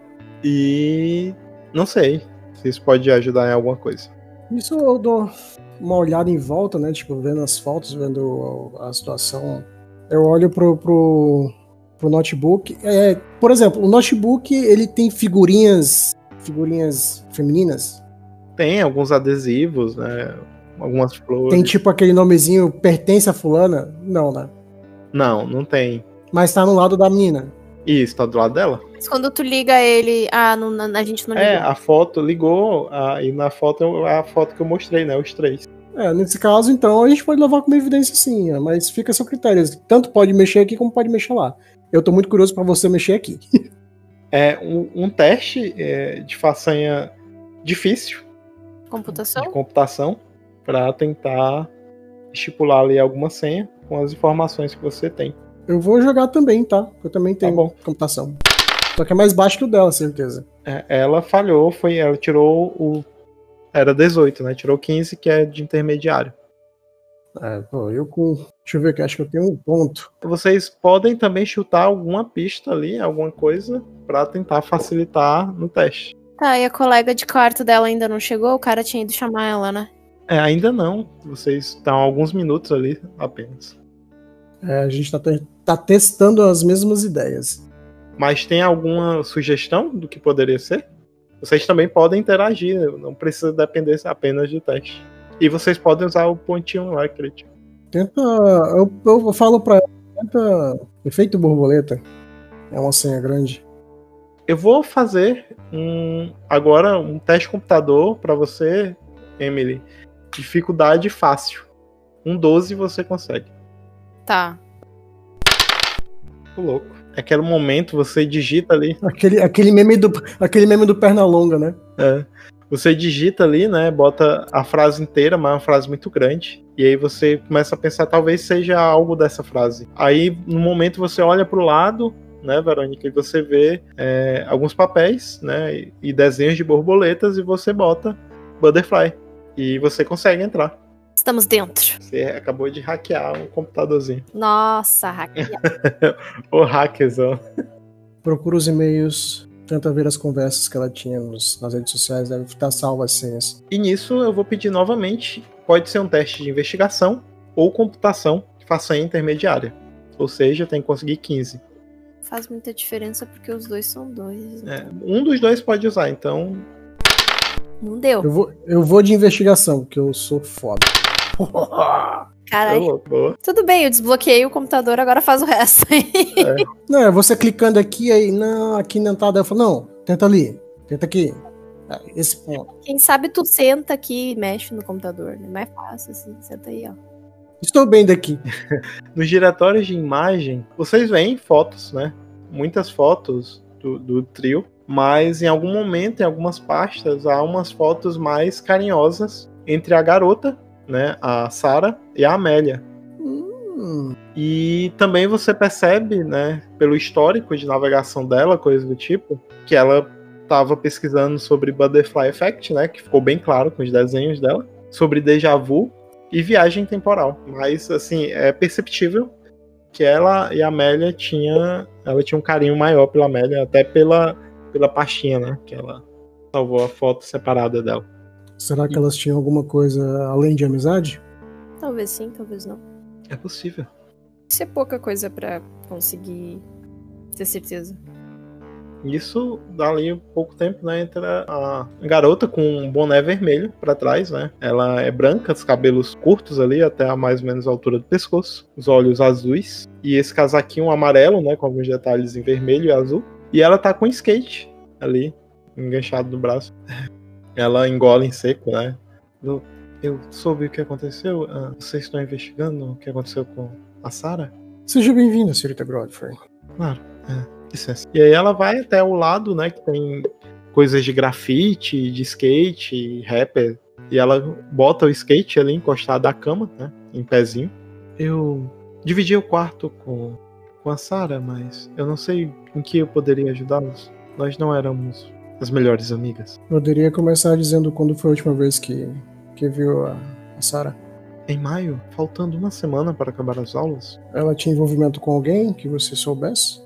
E não sei se isso pode ajudar em alguma coisa. Isso eu dou uma olhada em volta, né? Tipo, vendo as fotos, vendo a situação. Eu olho pro, pro, pro notebook. É, por exemplo, o notebook ele tem figurinhas, figurinhas femininas. Tem alguns adesivos, né? Algumas flores. Tem tipo aquele nomezinho pertence a fulana? Não, né? Não, não tem. Mas tá no lado da menina. Isso, tá do lado dela? Mas quando tu liga ele. Ah, não, a gente não É, ligou. a foto ligou, a- e na foto é a foto que eu mostrei, né? Os três. É, nesse caso, então, a gente pode levar como evidência sim, né? mas fica a seu critério. Tanto pode mexer aqui como pode mexer lá. Eu tô muito curioso pra você mexer aqui. <laughs> É um, um teste é, de façanha difícil Computação? de computação para tentar estipular ali alguma senha com as informações que você tem. Eu vou jogar também, tá? Eu também tenho bom. computação. Só que é mais baixo que o dela, certeza. É, ela falhou, foi, ela tirou o. Era 18, né? Tirou 15, que é de intermediário. É, pô, eu com. Deixa eu ver aqui, acho que eu tenho um ponto. Vocês podem também chutar alguma pista ali, alguma coisa, para tentar facilitar no teste. Tá, e a colega de quarto dela ainda não chegou? O cara tinha ido chamar ela, né? É, ainda não. Vocês estão alguns minutos ali apenas. É, a gente tá, te- tá testando as mesmas ideias. Mas tem alguma sugestão do que poderia ser? Vocês também podem interagir, não precisa depender apenas do teste. E vocês podem usar o pontinho lá, crítico. Tenta. Eu, eu falo pra ela, tenta. Efeito borboleta. É uma senha grande. Eu vou fazer um agora um teste computador para você, Emily. Dificuldade fácil. Um 12 você consegue. Tá. Tô louco. É aquele momento você digita ali, Aquele, aquele, meme do, aquele meme do perna longa, né? é, você digita ali, né? Bota a frase inteira, mas é uma frase muito grande. E aí você começa a pensar, talvez seja algo dessa frase. Aí, no momento, você olha pro lado, né, Verônica, e você vê é, alguns papéis, né? E, e desenhos de borboletas, e você bota Butterfly. E você consegue entrar. Estamos dentro. Você acabou de hackear um computadorzinho. Nossa, hackeado. <laughs> O hackerzão. Procura os e-mails, tenta ver as conversas que ela tinha nos- nas redes sociais, deve estar salva as senhas. E nisso eu vou pedir novamente. Pode ser um teste de investigação ou computação que faça intermediária. Ou seja, tem que conseguir 15. Faz muita diferença porque os dois são dois. É, um dos dois pode usar, então. Não deu. Eu vou, eu vou de investigação, porque eu sou foda. Caralho. boa. Tudo bem, eu desbloqueei o computador, agora faz o resto aí. Não, é você clicando aqui, aí, não, aqui não tá. Eu falo, não, tenta ali, tenta aqui. Esse ponto. Quem sabe tu senta aqui e mexe no computador, né? Mais fácil, assim. Senta aí, ó. Estou bem daqui. <laughs> Nos diretórios de imagem, vocês veem fotos, né? Muitas fotos do, do trio, mas em algum momento, em algumas pastas, há umas fotos mais carinhosas entre a garota, né, a Sara e a Amélia. Hum, E também você percebe, né, pelo histórico de navegação dela, coisa do tipo, que ela estava pesquisando sobre Butterfly Effect, né, que ficou bem claro com os desenhos dela, sobre déjà vu e viagem temporal. Mas assim, é perceptível que ela e a Amélia tinha, ela tinha um carinho maior pela Amélia, até pela pela pastinha, né, que ela salvou a foto separada dela. Será que elas tinham alguma coisa além de amizade? Talvez sim, talvez não. É possível. Isso é pouca coisa pra conseguir ter certeza. Isso dali um pouco tempo, né? Entra a garota com um boné vermelho pra trás, né? Ela é branca, os cabelos curtos ali, até a mais ou menos a altura do pescoço, os olhos azuis, e esse casaquinho amarelo, né? Com alguns detalhes em vermelho e azul. E ela tá com skate ali, enganchado no braço. <laughs> Ela engole em seco, né? Eu, eu soube o que aconteceu. Ah, vocês estão investigando o que aconteceu com a Sarah? Seja bem-vinda, senhorita Godfrey. Claro, é, licença. E aí ela vai até o lado, né, que tem coisas de grafite, de skate, rapper. E ela bota o skate ali encostado à cama, né, em pezinho. Eu dividi o quarto com, com a Sarah, mas eu não sei em que eu poderia ajudá-los. Nós não éramos as melhores amigas. Poderia começar dizendo quando foi a última vez que, que viu a, a Sarah. Em maio, faltando uma semana para acabar as aulas, Ela tinha envolvimento com alguém que você soubesse?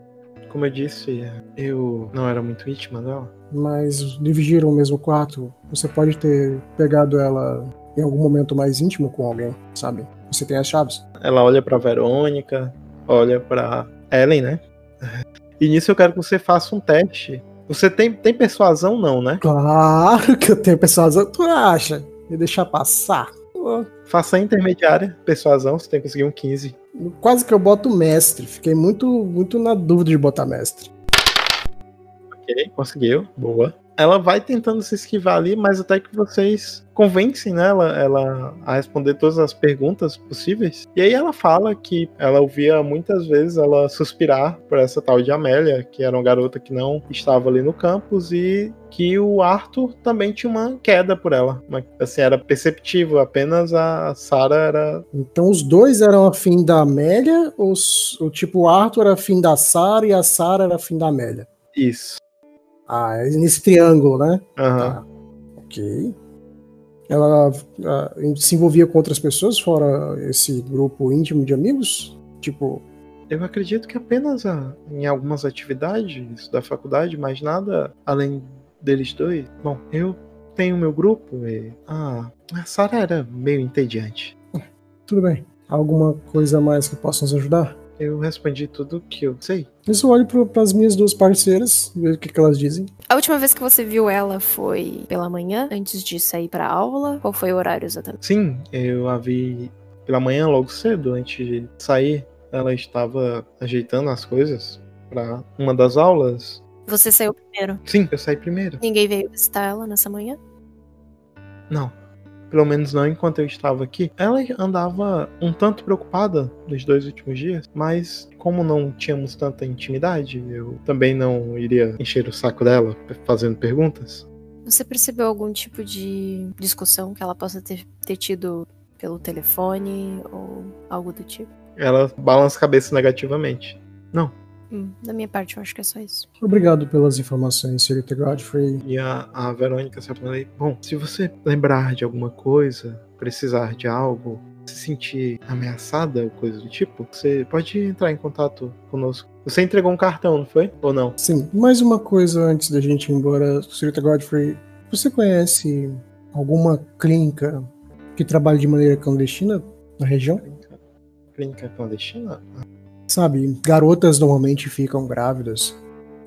como eu disse, é, eu não era muito íntima dela. Mas dividiram o mesmo quarto. Você pode ter pegado ela em algum momento mais íntimo com alguém, sabe? Você tem as chaves. Ela olha pra Verônica, olha pra Ellen, né? <laughs> E nisso eu quero que você faça um teste. Você tem, tem persuasão, não, né? Claro que eu tenho persuasão. Tu acha? Me deixar passar? Faça a intermediária, persuasão, você tem que conseguir um 15. Quase que eu boto mestre. Fiquei muito, muito na dúvida de botar mestre. Ok, conseguiu, boa. Ela vai tentando se esquivar ali, mas até que vocês convencem né, ela, ela a responder todas as perguntas possíveis. E aí ela fala que ela ouvia muitas vezes ela suspirar por essa tal de Amélia, que era uma garota que não estava ali no campus, e que o Arthur também tinha uma queda por ela. Uma- assim, era perceptível, apenas a Sarah era. Então os dois eram afim da Amélia? Ou s- o tipo o Arthur era afim da Sarah e a Sarah era afim da Amélia? Isso. Ah, nesse triângulo, né? Aham. Tá. Ok. Ela se envolvia com outras pessoas fora esse grupo íntimo de amigos? Tipo, Eu acredito que apenas ah, em algumas atividades da faculdade, mas nada além deles dois. Bom, eu tenho meu grupo e. Ah, a Sarah era meio entediante. tudo bem. Alguma coisa mais que possa nos ajudar? Eu respondi tudo que eu sei. Eu olho para as minhas duas parceiras, vejo o que, que elas dizem. A última vez que você viu ela foi pela manhã, antes de sair pra aula? Qual foi o horário exatamente? Sim, eu a vi pela manhã logo cedo, antes de sair. Ela estava ajeitando as coisas para uma das aulas. Você saiu primeiro. Sim, eu saí primeiro. Ninguém veio visitar ela nessa manhã? Não. Pelo menos não enquanto eu estava aqui. Ela andava um tanto preocupada nos dois últimos dias, mas como não tínhamos tanta intimidade, eu também não iria encher o saco dela fazendo perguntas. Você percebeu algum tipo de discussão que ela possa ter, ter tido pelo telefone ou algo do tipo? Ela balança a cabeça negativamente. Hum, da minha parte, eu acho que é só isso. Obrigado pelas informações, senhorita Godfrey. E a, a Verônica se e, Bom, se você lembrar de alguma coisa, precisar de algo, se sentir ameaçada ou coisa do tipo, você pode entrar em contato conosco. Você entregou um cartão, não foi? Ou não? Sim, mais uma coisa antes da gente ir embora, senhorita Godfrey. Você conhece alguma clínica que trabalha de maneira clandestina na região? Clínica clandestina? Sabe, garotas normalmente ficam grávidas.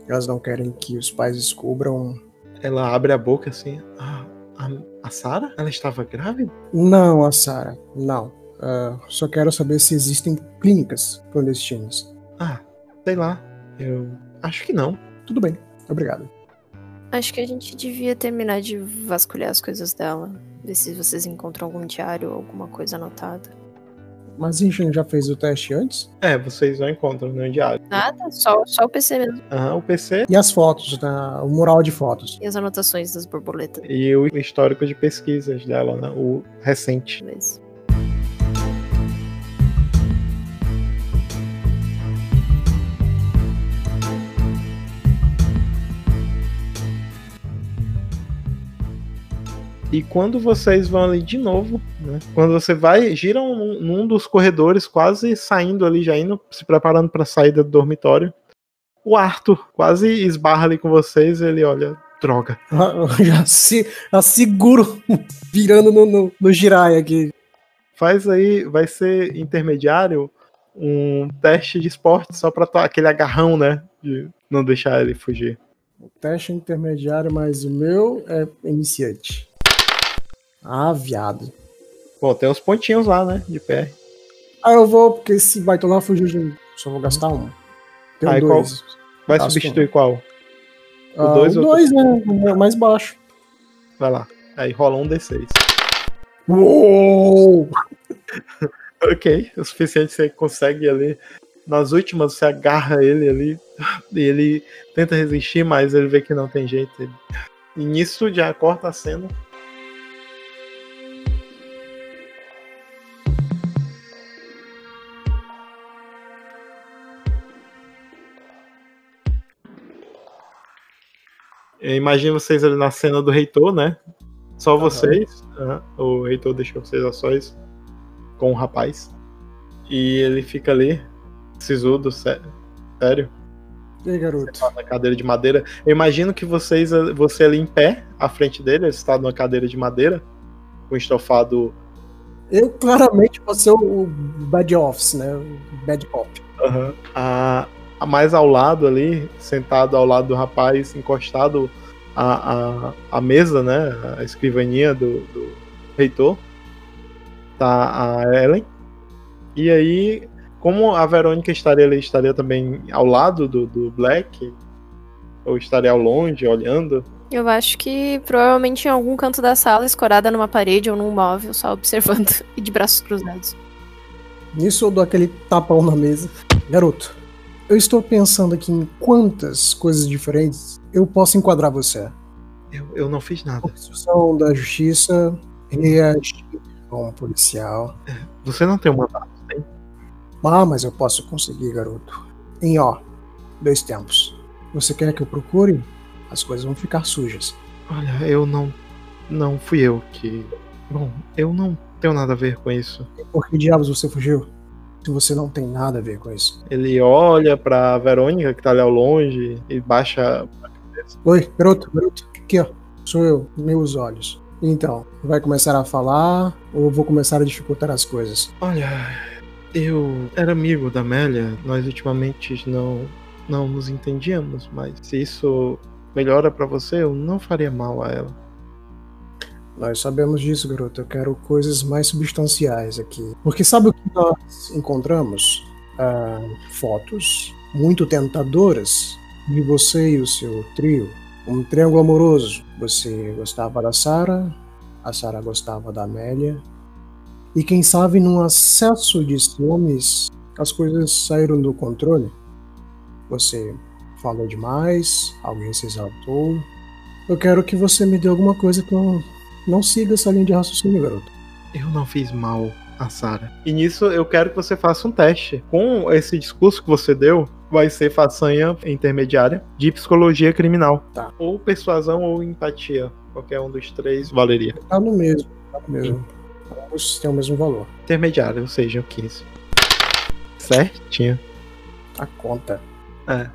Elas não querem que os pais descubram. Ela abre a boca assim. Ah, a, a Sarah? Ela estava grávida? Não, a Sarah, não. Ah, só quero saber se existem clínicas clandestinas. Ah, sei lá. Eu acho que não. Tudo bem, obrigado. Acho que a gente devia terminar de vasculhar as coisas dela. Ver se vocês encontram algum diário ou alguma coisa anotada. Mas a gente já fez o teste antes? É, vocês não encontram no diário. Nada, só, só o PC mesmo. Aham, o PC E as fotos, né? o mural de fotos. E as anotações das borboletas. e o histórico de pesquisas dela, né? O recente. Beleza. E quando vocês vão ali de novo, né? Quando você vai, giram num, num dos corredores, quase saindo ali, já indo, se preparando para a saída do dormitório. O Arthur quase esbarra ali com vocês. Ele olha, droga. Eu <laughs> Já, se, já seguro <laughs> virando no, no, no Jirai aqui. Faz aí, vai ser intermediário um teste de esporte só pra tua- aquele agarrão, né? De não deixar ele fugir. O teste é intermediário, mas o meu é iniciante. Ah, viado. Bom, tem uns pontinhos lá, né? De pé. Ah, eu vou, porque esse baitonar fugiu de mim. Só vou gastar um. Tenho Aí, dois. Vai Gasto substituir qual? O Ah, ou dois, né? O meu mais baixo. Vai lá. Aí rola um D6. Uou! <laughs> Ok, o suficiente você consegue ali. Nas últimas você agarra ele ali <laughs> e ele tenta resistir, mas ele vê que não tem jeito. E nisso já corta a cena. Eu imagino vocês ali na cena do reitor, né? Só vocês. né? O reitor deixou vocês a sós com o rapaz. E ele fica ali, sisudo, sé- sério, E aí, garoto? na cadeira de madeira. Eu imagino que vocês, você ali em pé, à frente dele, ele está numa cadeira de madeira, com estofado. Eu claramente vou ser o bad office, né? O bad cop. a, a mais ao lado ali, sentado ao lado do rapaz, encostado à, à, à mesa, né? A escrivaninha do, do reitor. Tá a Ellen. E aí, como a Verônica estaria ali, estaria também ao lado do, do Black, ou estaria ao longe, olhando. Eu acho que provavelmente em algum canto da sala, escorada numa parede ou num móvel, só observando <laughs> e de braços cruzados. Nisso eu dou aquele tapão na mesa. Garoto, eu estou pensando aqui em quantas coisas diferentes eu posso enquadrar você. Eu, eu não fiz nada. Obstrução da justiça, reagir como policial. Você não tem uma mandato. Ah, mas eu posso conseguir, garoto. Em ó, dois tempos. Você quer que eu procure? As coisas vão ficar sujas. Olha, eu não. Não fui eu que. Bom, eu não tenho nada a ver com isso. Por que diabos você fugiu? Se você não tem nada a ver com isso. Ele olha pra Verônica, que tá ali ao longe, e baixa. Oi, garoto, garoto. Aqui, ó. Sou eu, meus olhos. Então, vai começar a falar ou vou começar a dificultar as coisas? Olha, eu era amigo da Amélia, nós ultimamente não, não nos entendíamos, mas se isso melhora pra você, eu não faria mal a ela. Nós sabemos disso, garoto. Eu quero coisas mais substanciais aqui. Porque sabe o que nós encontramos? Ah, fotos muito tentadoras de você e o seu trio. Um triângulo amoroso. Você gostava da Sarah, a Sarah gostava da Amélia. E quem sabe, num acesso de ciúmes, as coisas saíram do controle. Você falou demais, alguém se exaltou. Eu quero que você me dê alguma coisa que eu não siga essa linha de raciocínio, garoto. Eu não fiz mal a Sarah. E nisso eu quero que você faça um teste. Com esse discurso que você deu, vai ser façanha intermediária de psicologia criminal. Tá. Ou persuasão ou empatia. Qualquer um dos três valeria. Tá no mesmo, tá no mesmo. Ambos têm o mesmo valor. Intermediária, ou seja, o 15. Certinho. A conta. É.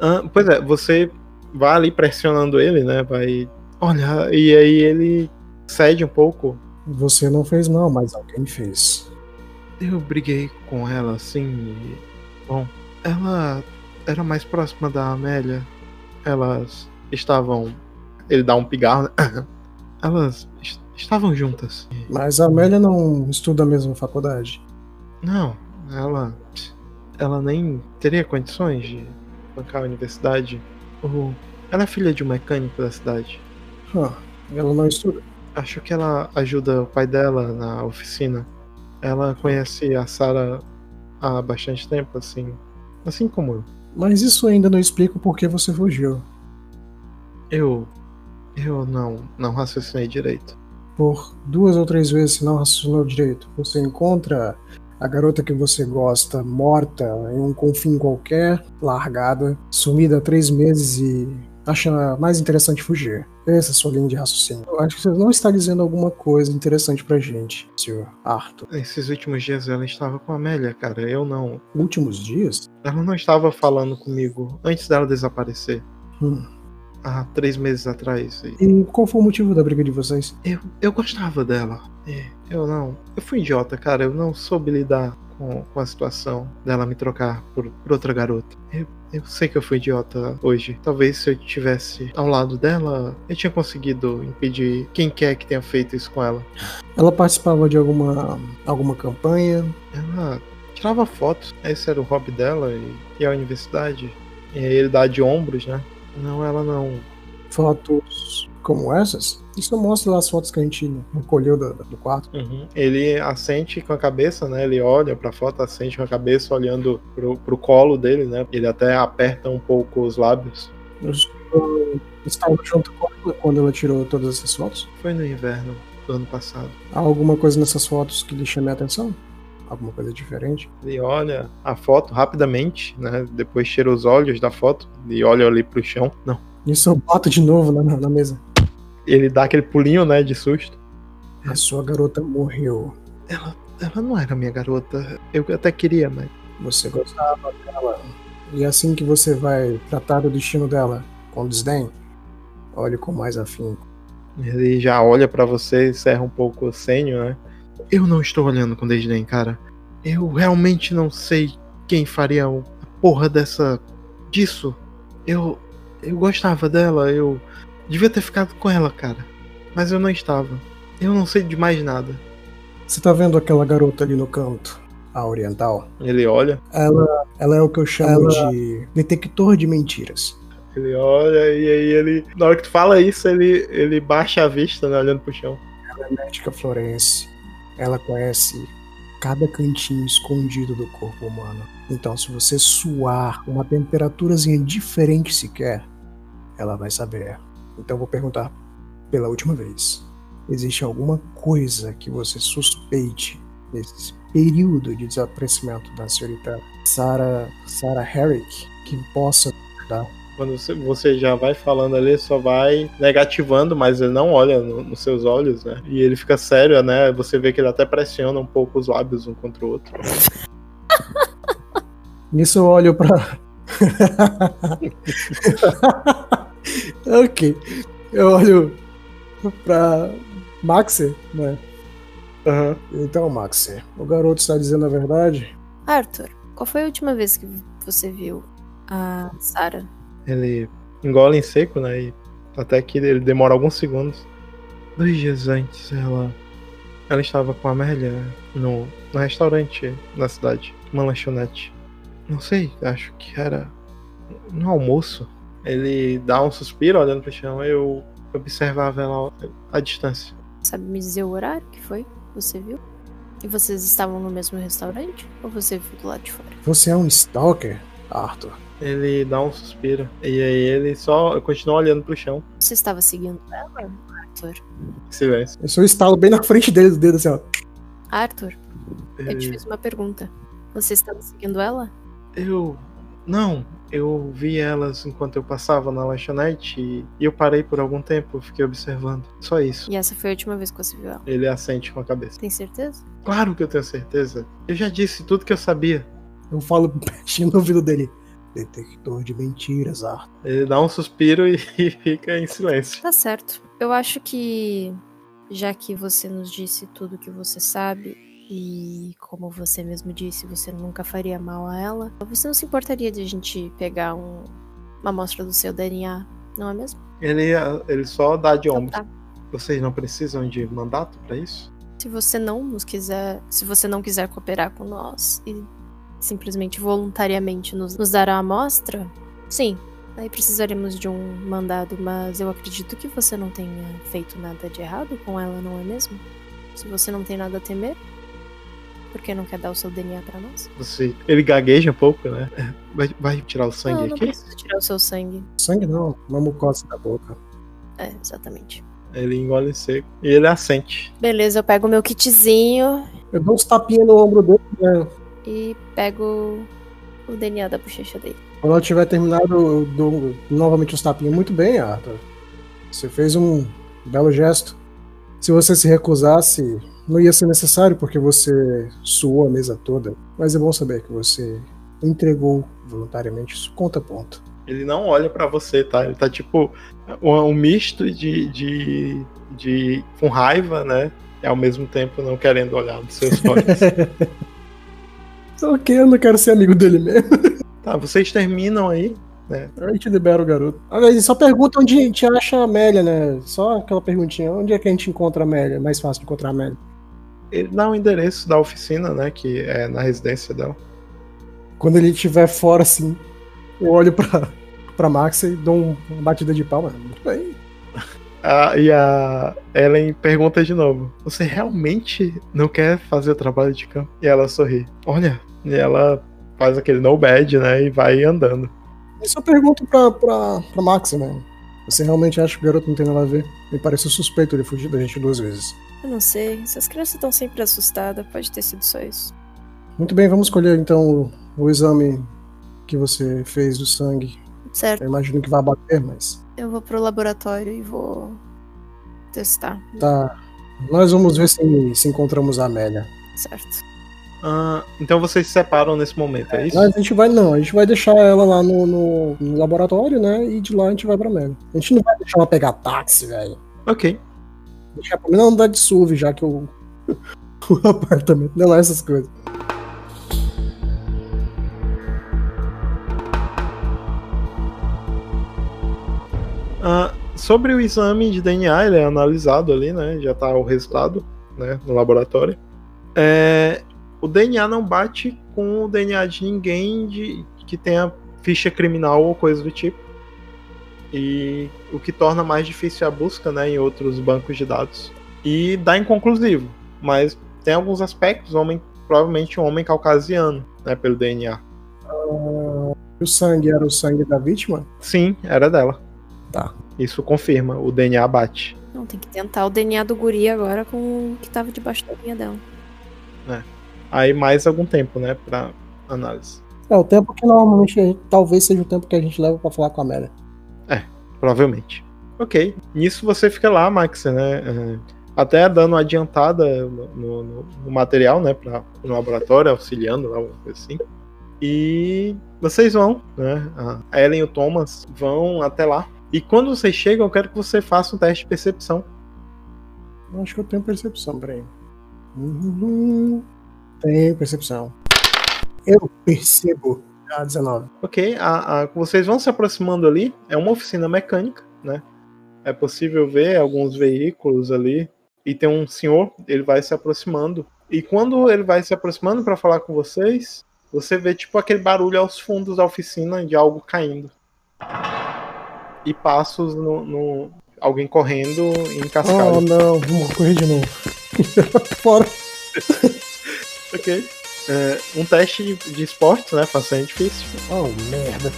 Ah, pois é, você vai ali pressionando ele, né? Vai. Olha, e aí ele cede um pouco. Você não fez mal, mas alguém fez. Eu briguei com ela assim. E... Bom, ela era mais próxima da Amélia. Elas estavam. Ele dá um pigarro, né? <coughs> Elas est- estavam juntas. Mas a Amélia não estuda a mesma faculdade. Não, ela. Ela nem teria condições de bancar a universidade. O- Ela é filha de um mecânico da cidade. Ah, ela não estuda. Acho que ela ajuda o pai dela na oficina. Ela conhece a Sarah há bastante tempo, assim. Assim como eu. Mas isso ainda não explica o porquê você fugiu. Eu. Eu não, não raciocinei direito. Por duas ou três vezes você não raciocinou direito. Você encontra a garota que você gosta morta em um confim qualquer, largada, sumida há três meses e acha mais interessante fugir. Essa é a sua linha de raciocínio. Eu acho que você não está dizendo alguma coisa interessante pra gente, senhor Arthur. Esses últimos dias ela estava com a Amélia, cara. Eu não. Últimos dias? Ela não estava falando comigo antes dela desaparecer. Hum. Há três meses atrás. E E qual foi o motivo da briga de vocês? Eu, eu gostava dela. É, eu não. Eu fui idiota, cara. Eu não soube lidar com, com a situação dela me trocar por, por outra garota. Eu, eu sei que eu fui idiota hoje. Talvez se eu tivesse ao lado dela, eu tinha conseguido impedir quem quer que tenha feito isso com ela. Ela participava de alguma, alguma campanha? Ela tirava fotos. Esse era o hobby dela e, e a universidade. E ele dá de ombros, né? Não, ela não. Fotos como essas? Isso mostra lá as fotos que a gente recolheu do, do quarto. Uhum. Ele assente com a cabeça, né? Ele olha pra foto, assente com a cabeça, olhando pro, pro colo dele, né? Ele até aperta um pouco os lábios. Eu estava junto com ela quando ela tirou todas essas fotos. Foi no inverno do ano passado. Há alguma coisa nessas fotos que lhe chame a atenção? Alguma coisa diferente? Ele olha a foto rapidamente, né? Depois tira os olhos da foto e olha ali pro chão. Não. Isso eu boto de novo na, na mesa. Ele dá aquele pulinho, né? De susto. A sua garota morreu. Ela, ela não era minha garota. Eu até queria, mas. Você gostava dela. E assim que você vai tratar do destino dela, com desdém, olhe com mais afinco. Ele já olha pra você e cerra um pouco o senho, né? Eu não estou olhando com desdém, cara. Eu realmente não sei quem faria a porra dessa. disso. Eu. Eu gostava dela, eu. Devia ter ficado com ela, cara. Mas eu não estava. Eu não sei de mais nada. Você tá vendo aquela garota ali no canto, a oriental? Ele olha, Ela, ela é o que eu chamo de detector de mentiras. ele olha e aí ele. Na hora que tu fala isso, ele, ele baixa a vista, né? Olhando pro chão. Ela é médica Florence. Ela conhece cada cantinho escondido do corpo humano. Então, se você suar uma temperaturazinha diferente sequer, ela vai saber. Então, vou perguntar pela última vez: existe alguma coisa que você suspeite nesse período de desaparecimento da senhorita Sarah, Sarah Herrick que possa dar? Quando você, você já vai falando ali, só vai negativando, mas ele não olha no- nos seus olhos, né? E ele fica sério, né? Você vê que ele até pressiona um pouco os lábios um contra o outro. <laughs> Nisso eu olho pra. <laughs> ok. Eu olho pra Maxer, né? Aham. Então, Maxer, o garoto está dizendo a verdade? Arthur, qual foi a última vez que você viu a Sarah? Ele engole em seco, né? E até que ele demora alguns segundos. Dois dias antes, ela. Ela estava com a Amélia no, no restaurante na cidade, uma lanchonete. Não sei, acho que era no almoço. Ele dá um suspiro olhando pro chão, eu observava ela à distância. Sabe me dizer o horário que foi? que Você viu? E vocês estavam no mesmo restaurante? Ou você viu do lado de fora? Você é um stalker, Arthur. Ele dá um suspiro. E aí ele só continua olhando pro chão. Você estava seguindo ela, Arthur? Silêncio. Eu sou estalo bem na frente dele do dedo assim, ó. Arthur, eu te fiz uma pergunta. Você estava seguindo ela? Eu. Não, eu vi elas enquanto eu passava na lanchonete e e eu parei por algum tempo, fiquei observando. Só isso. E essa foi a última vez que você viu ela? Ele assente com a cabeça. Tem certeza? Claro que eu tenho certeza. Eu já disse tudo que eu sabia. Eu falo <laughs> pertinho no ouvido dele. Detector de mentiras, Arthur. Ele dá um suspiro e, <laughs> e fica em silêncio. Tá certo. Eu acho que, já que você nos disse tudo que você sabe, e como você mesmo disse, você nunca faria mal a ela, você não se importaria de a gente pegar um- uma amostra do seu DNA, não é mesmo? Ele, ele só dá de Então ombro. tá. Vocês não precisam de mandato pra isso? Se você não nos quiser, se você não quiser cooperar com nós e simplesmente voluntariamente nos, nos dar a amostra, sim, aí precisaremos de um mandado, mas eu acredito que você não tenha feito nada de errado com ela, não é mesmo? Se você não tem nada a temer, Por que não quer dar o seu DNA pra nós? Você, ele gagueja um pouco, né? <laughs> Vai, vai tirar o sangue não, não aqui? precisa tirar o seu sangue. Sangue não, uma mucosa da boca. É, exatamente. Ele engole seco. E ele assente. Beleza, eu pego o meu kitzinho Eu dou uns tapinhas no ombro dele, né? e pego o DNA da bochecha dele. Quando eu tiver terminado, eu dou novamente os tapinhas. Muito bem, Arthur. Você fez um belo gesto. Se você se recusasse, não ia ser necessário, porque você suou a mesa toda. Mas é bom saber que você entregou voluntariamente. Isso conta ponto. Ele não olha pra você, tá? Ele tá tipo um, misto de, de, de. com raiva, né? E ao mesmo tempo não querendo olhar nos seus olhos. <laughs> Ok, eu não quero ser amigo dele mesmo. <laughs> tá, vocês terminam aí. A gente libera o garoto. Aliás, só pergunta onde a gente acha a Amélia, né? Só aquela perguntinha. Onde é que a gente encontra a Amélia? É mais fácil de encontrar a Amélia. Ele dá o endereço da oficina, né? Que é na residência dela. Quando ele estiver fora, assim, eu olho pra, pra Max e dou um- uma batida de palma. Muito bem. Ah, e a Ellen pergunta de novo: Você realmente não quer fazer o trabalho de campo? E ela sorri. Olha, e ela faz aquele no bad, né? E vai andando. Eu só pergunto pra, pra, pra Max, né? Você realmente acha que o garoto não tem nada a ver? Me pareceu suspeito ele fugir da gente duas vezes. Eu não sei, essas crianças estão sempre assustadas, pode ter sido só isso. Muito bem, vamos escolher então o, o exame que você fez do sangue. Certo, Eu imagino que vai bater, mas. eu vou pro laboratório e vou testar. Tá. Nós vamos ver se, se encontramos a Amélia. Certo. Ah, então vocês se separam nesse momento, é isso? Mas a gente vai não, a gente vai deixar ela lá no, no- no laboratório, né? E de lá a gente vai pra Amélia. A gente não vai deixar ela pegar táxi, velho. Ok. Deixar pra não andar de SUV, já que o, <laughs> o apartamento não é essas coisas. Ah, sobre o exame de DNA, ele é analisado ali, né? Já tá o resultado, né? No laboratório. É, o DNA não bate com o DNA de ninguém de, que tenha ficha criminal ou coisa do tipo. E o que torna mais difícil a busca, né? Em outros bancos de dados. E dá inconclusivo. Mas tem alguns aspectos, homem, provavelmente um homem caucasiano, né? Pelo DNA. O sangue era o sangue da vítima? Sim, era dela. Tá. Isso confirma, o DNA bate. Não, tem que tentar o DNA do guri agora com o que tava debaixo da linha dela. Aí mais algum tempo, né, pra análise. É, o tempo que normalmente gente- talvez seja o tempo que a gente leva pra falar com a Amélia. Provavelmente. Ok. Nisso você fica lá, Max, né? é, Até dando uma adiantada no, no- no material, né? Pra, no laboratório, auxiliando lá, alguma coisa assim. E vocês vão, né? A Ellen e o Thomas vão até lá. E quando vocês chegam, eu quero que você faça um teste de percepção. Eu acho que eu tenho percepção, peraí. Uhum. Tenho percepção. Eu percebo. Ah, 19. Ok, a, a- vocês vão se aproximando ali. É uma oficina mecânica, né? É possível ver alguns veículos ali. E tem um senhor, ele vai se aproximando. E quando ele vai se aproximando para falar com vocês, você vê tipo aquele barulho aos fundos da oficina de algo caindo. E passos no. no- alguém correndo em cascata. Oh, não. Vamos correr de novo. <laughs> Fora. <laughs> Ok. É, um teste de, de esportes, né? Bastante difícil. Oh, merda.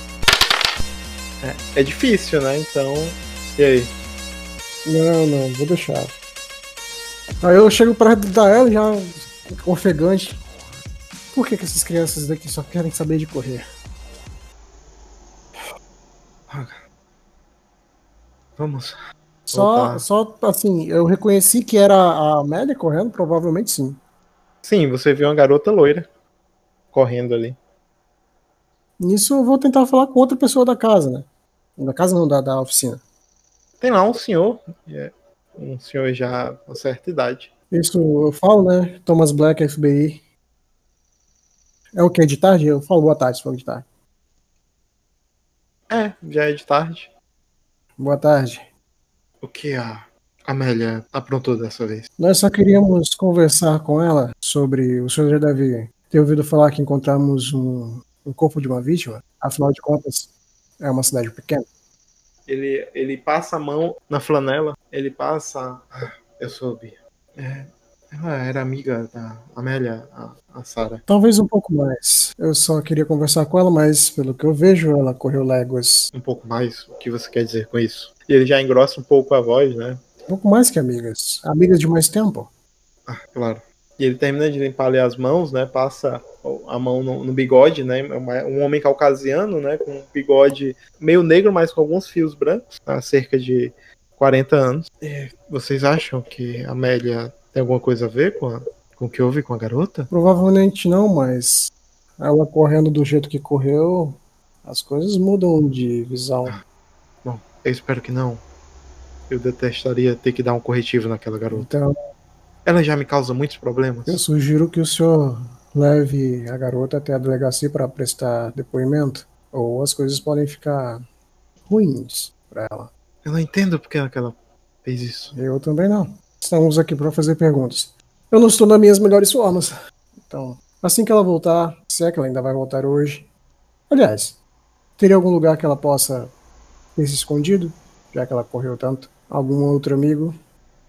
É difícil, né? Então. E aí? Não, não. Vou deixar. Aí eu chego perto da ela já ofegante. Por que, que essas crianças daqui só querem saber de correr? Vamos. Só, só assim, eu reconheci que era a Amélia correndo, provavelmente sim. Sim, você viu uma garota loira correndo ali. Nisso eu vou tentar falar com outra pessoa da casa, né? Da casa não, da, da oficina. Tem lá um senhor, é, um senhor já com certa idade. Isso eu falo, né? Thomas Black, FBI. É o que? De tarde? Eu falo boa tarde, se for de tarde. É, já é de tarde. Boa tarde. O que a Amélia aprontou dessa vez? Nós só queríamos conversar com ela sobre o senhor já deve ter ouvido falar que encontramos um, um corpo de uma vítima. Afinal de contas, é uma cidade pequena. Ele, ele passa a mão na flanela, ele passa. Ah, Eu soube. É, Ela era amiga da Amélia, a, a Sara. Talvez um pouco mais. Eu só queria conversar com ela, mas pelo que eu vejo, ela correu léguas. Um pouco mais? O que você quer dizer com isso? E ele já engrossa um pouco a voz, né? Um pouco mais que amigas. Amigas de mais tempo. Ah, claro. E ele termina de limpar ali as mãos, né? Passa a mão no, no bigode, né? Um homem caucasiano, né? Com um bigode meio negro, mas com alguns fios brancos, há cerca de 40 anos. E vocês acham que a Amélia tem alguma coisa a ver com, a, com o que houve com a garota? Provavelmente não, mas ela correndo do jeito que correu, as coisas mudam de visão. Ah, bom, eu espero que não. Eu detestaria ter que dar um corretivo naquela garota. Então, ela já me causa muitos problemas. Eu sugiro que o senhor leve a garota até a delegacia para prestar depoimento, ou as coisas podem ficar ruins para ela. Eu não entendo porque ela fez isso. Eu também não. Estamos aqui para fazer perguntas. Eu não estou nas minhas melhores formas. Então, assim que ela voltar, se é que ela ainda vai voltar hoje. Aliás, teria algum lugar que ela possa ter se escondido, já que ela correu tanto? Algum outro amigo?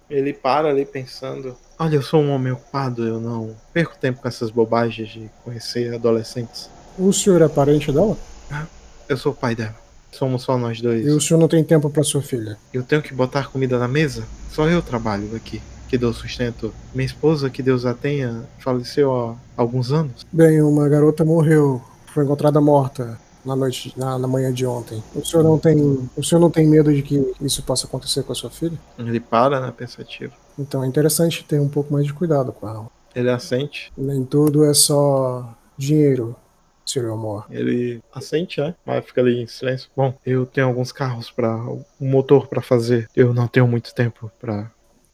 Ele para ali pensando: Olha, eu sou um homem ocupado, eu não perco tempo com essas bobagens de conhecer adolescentes. O senhor é parente dela? Ah, eu sou o pai dela. Somos só nós dois. E o senhor não tem tempo para sua filha? Eu tenho que botar comida na mesa? Só eu trabalho aqui, que dou sustento. Minha esposa, que Deus a tenha, faleceu há alguns anos. Bem, uma garota morreu, foi encontrada morta na noite, na, na, manhã de ontem. O senhor não tem, o senhor não tem medo de que isso possa acontecer com a sua filha? Ele para, né, pensativo. Então é interessante ter um pouco mais de cuidado com ela. Ele assente. Nem tudo é só dinheiro. Sr. Elmore. Ele assente, né? Mas fica ali em silêncio. Bom, eu tenho alguns carros para um motor para fazer. Eu não tenho muito tempo para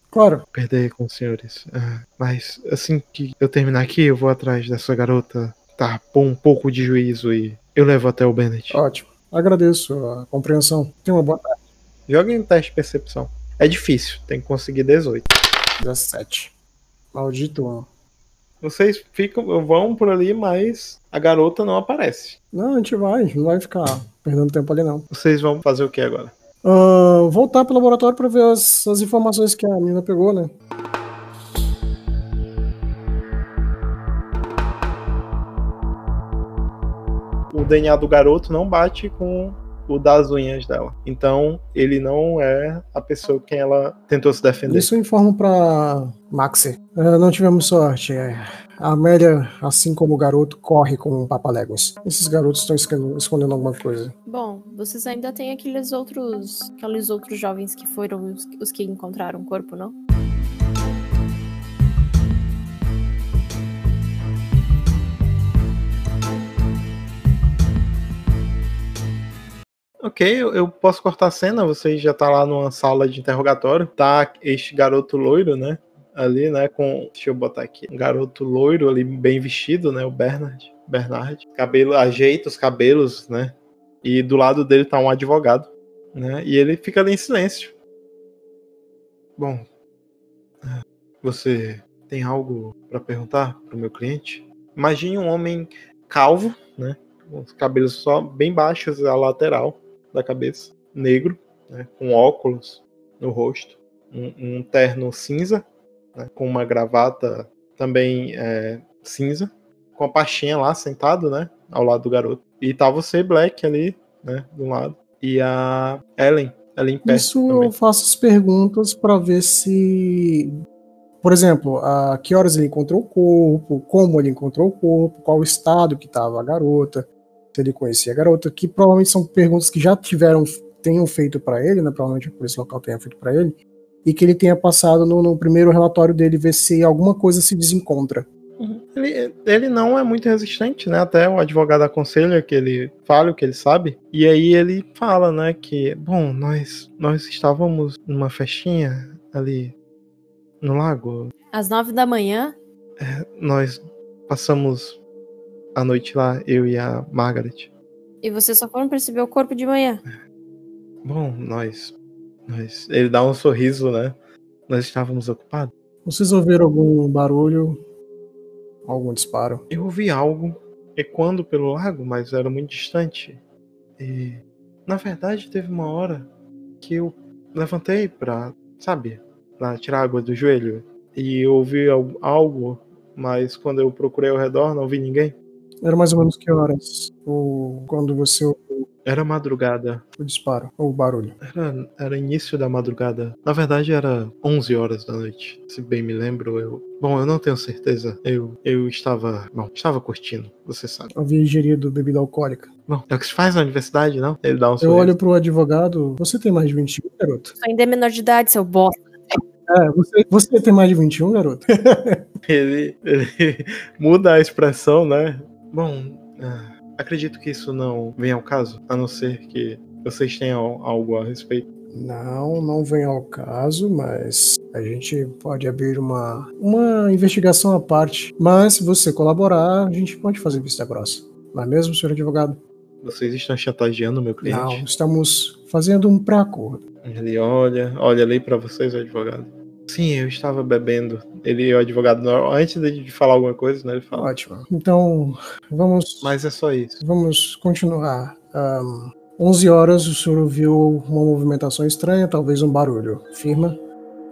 Claro. Perder com os senhores. É, mas assim que eu terminar aqui, eu vou atrás dessa garota. Tá, pôr um pouco de juízo e eu levo até o Bennett. Ótimo. Agradeço a compreensão. Tenha uma boa tarde. Jogue um teste de percepção. É difícil, tem que conseguir 18. 17. Maldito Vocês ficam, vão por ali, mas a garota não aparece. Não, a gente vai, não vai ficar perdendo tempo ali não. Vocês vão fazer o que agora? Uh, voltar pro laboratório para ver as, as informações que a menina pegou, né? DNA do garoto não bate com o das unhas dela. Então, ele não é a pessoa com quem ela tentou se defender. Isso eu informo pra Maxi. Uh, não tivemos sorte. É. A Amélia, assim como o garoto, corre com um papaléguas. Esses garotos estão escondendo alguma coisa. Bom, vocês ainda têm aqueles outros. aqueles outros jovens que foram os, os que encontraram o corpo, não? Ok, eu, posso cortar a cena, você já tá lá numa sala de interrogatório, tá este garoto loiro, né? Ali, né, com, deixa eu botar aqui, um garoto loiro ali, bem vestido, né, o Bernard, Bernard, cabelo, ajeita os cabelos, né, e do lado dele tá um advogado, né, e ele fica ali em silêncio. Bom, você tem algo para perguntar pro meu cliente? Imagine um homem calvo, né, com os cabelos só bem baixos à lateral, da cabeça, negro, né, com óculos no rosto, um, um terno cinza, né, com uma gravata também é, cinza, com a pastinha lá sentado, né, ao lado do garoto. E tá você, Black, ali, né, do lado, e a Ellen em pé. Isso também. eu faço as perguntas para ver se por exemplo, a que horas ele encontrou o corpo, como ele encontrou o corpo, qual o estado que estava a garota, se ele conhecia a garota, que provavelmente são perguntas que já tiveram, tenham feito para ele, né? Provavelmente a polícia local tenha feito para ele, e que ele tenha passado no, no, primeiro relatório dele ver se alguma coisa se desencontra. Uhum. Ele, ele não é muito resistente, né? Até o advogado aconselha que ele fale o que ele sabe. E aí ele fala, né, que, bom, nós, nós estávamos numa festinha ali no lago. Às nove da manhã? É, nós passamos a noite lá, eu e a Margaret. E vocês só foram perceber o corpo de manhã? Bom, nós. nós ele dá um sorriso, né? Nós estávamos ocupados. Vocês ouviram algum barulho? Algum disparo? Eu ouvi algo ecoando pelo lago, mas era muito distante. E. Na verdade, teve uma hora que eu levantei pra, sabe, pra tirar água do joelho. e eu ouvi al- algo, mas quando eu procurei ao redor não vi ninguém. Era mais ou menos que horas? O, quando você Era madrugada. o disparo, ou o barulho? Era, era início da madrugada. Na verdade, era 11 horas da noite. Se bem me lembro, eu. Bom, eu não tenho certeza. Eu, eu estava. Bom, estava curtindo, você sabe. Havia ingerido bebida alcoólica. Bom, é o que se faz na universidade, não? Ele dá um Eu sorriso. olho pro advogado. Você tem mais de 21, garoto? Ainda é menor de idade, seu bosta. É, você, você tem mais de 21, garoto? <laughs> Ele, ele <laughs> muda a expressão, né? Bom, ah, acredito que isso não venha ao caso, a não ser que vocês tenham algo a respeito. Não, não vem ao caso, mas a gente pode abrir uma, uma investigação à parte. Mas se você colaborar, a gente pode fazer vista grossa. Não é mesmo, senhor advogado? Vocês estão chantageando meu Não, cliente? estamos fazendo um pré-acordo. Ele olha, olha ali pra vocês, advogado. Sim, eu estava bebendo. Ele, o advogado, antes de falar alguma coisa, né? Ele fala. Ótimo. Então, vamos, Mas é só isso. vamos continuar. Ahn, 11 horas, o senhor ouviu uma movimentação estranha, talvez um barulho. Firma?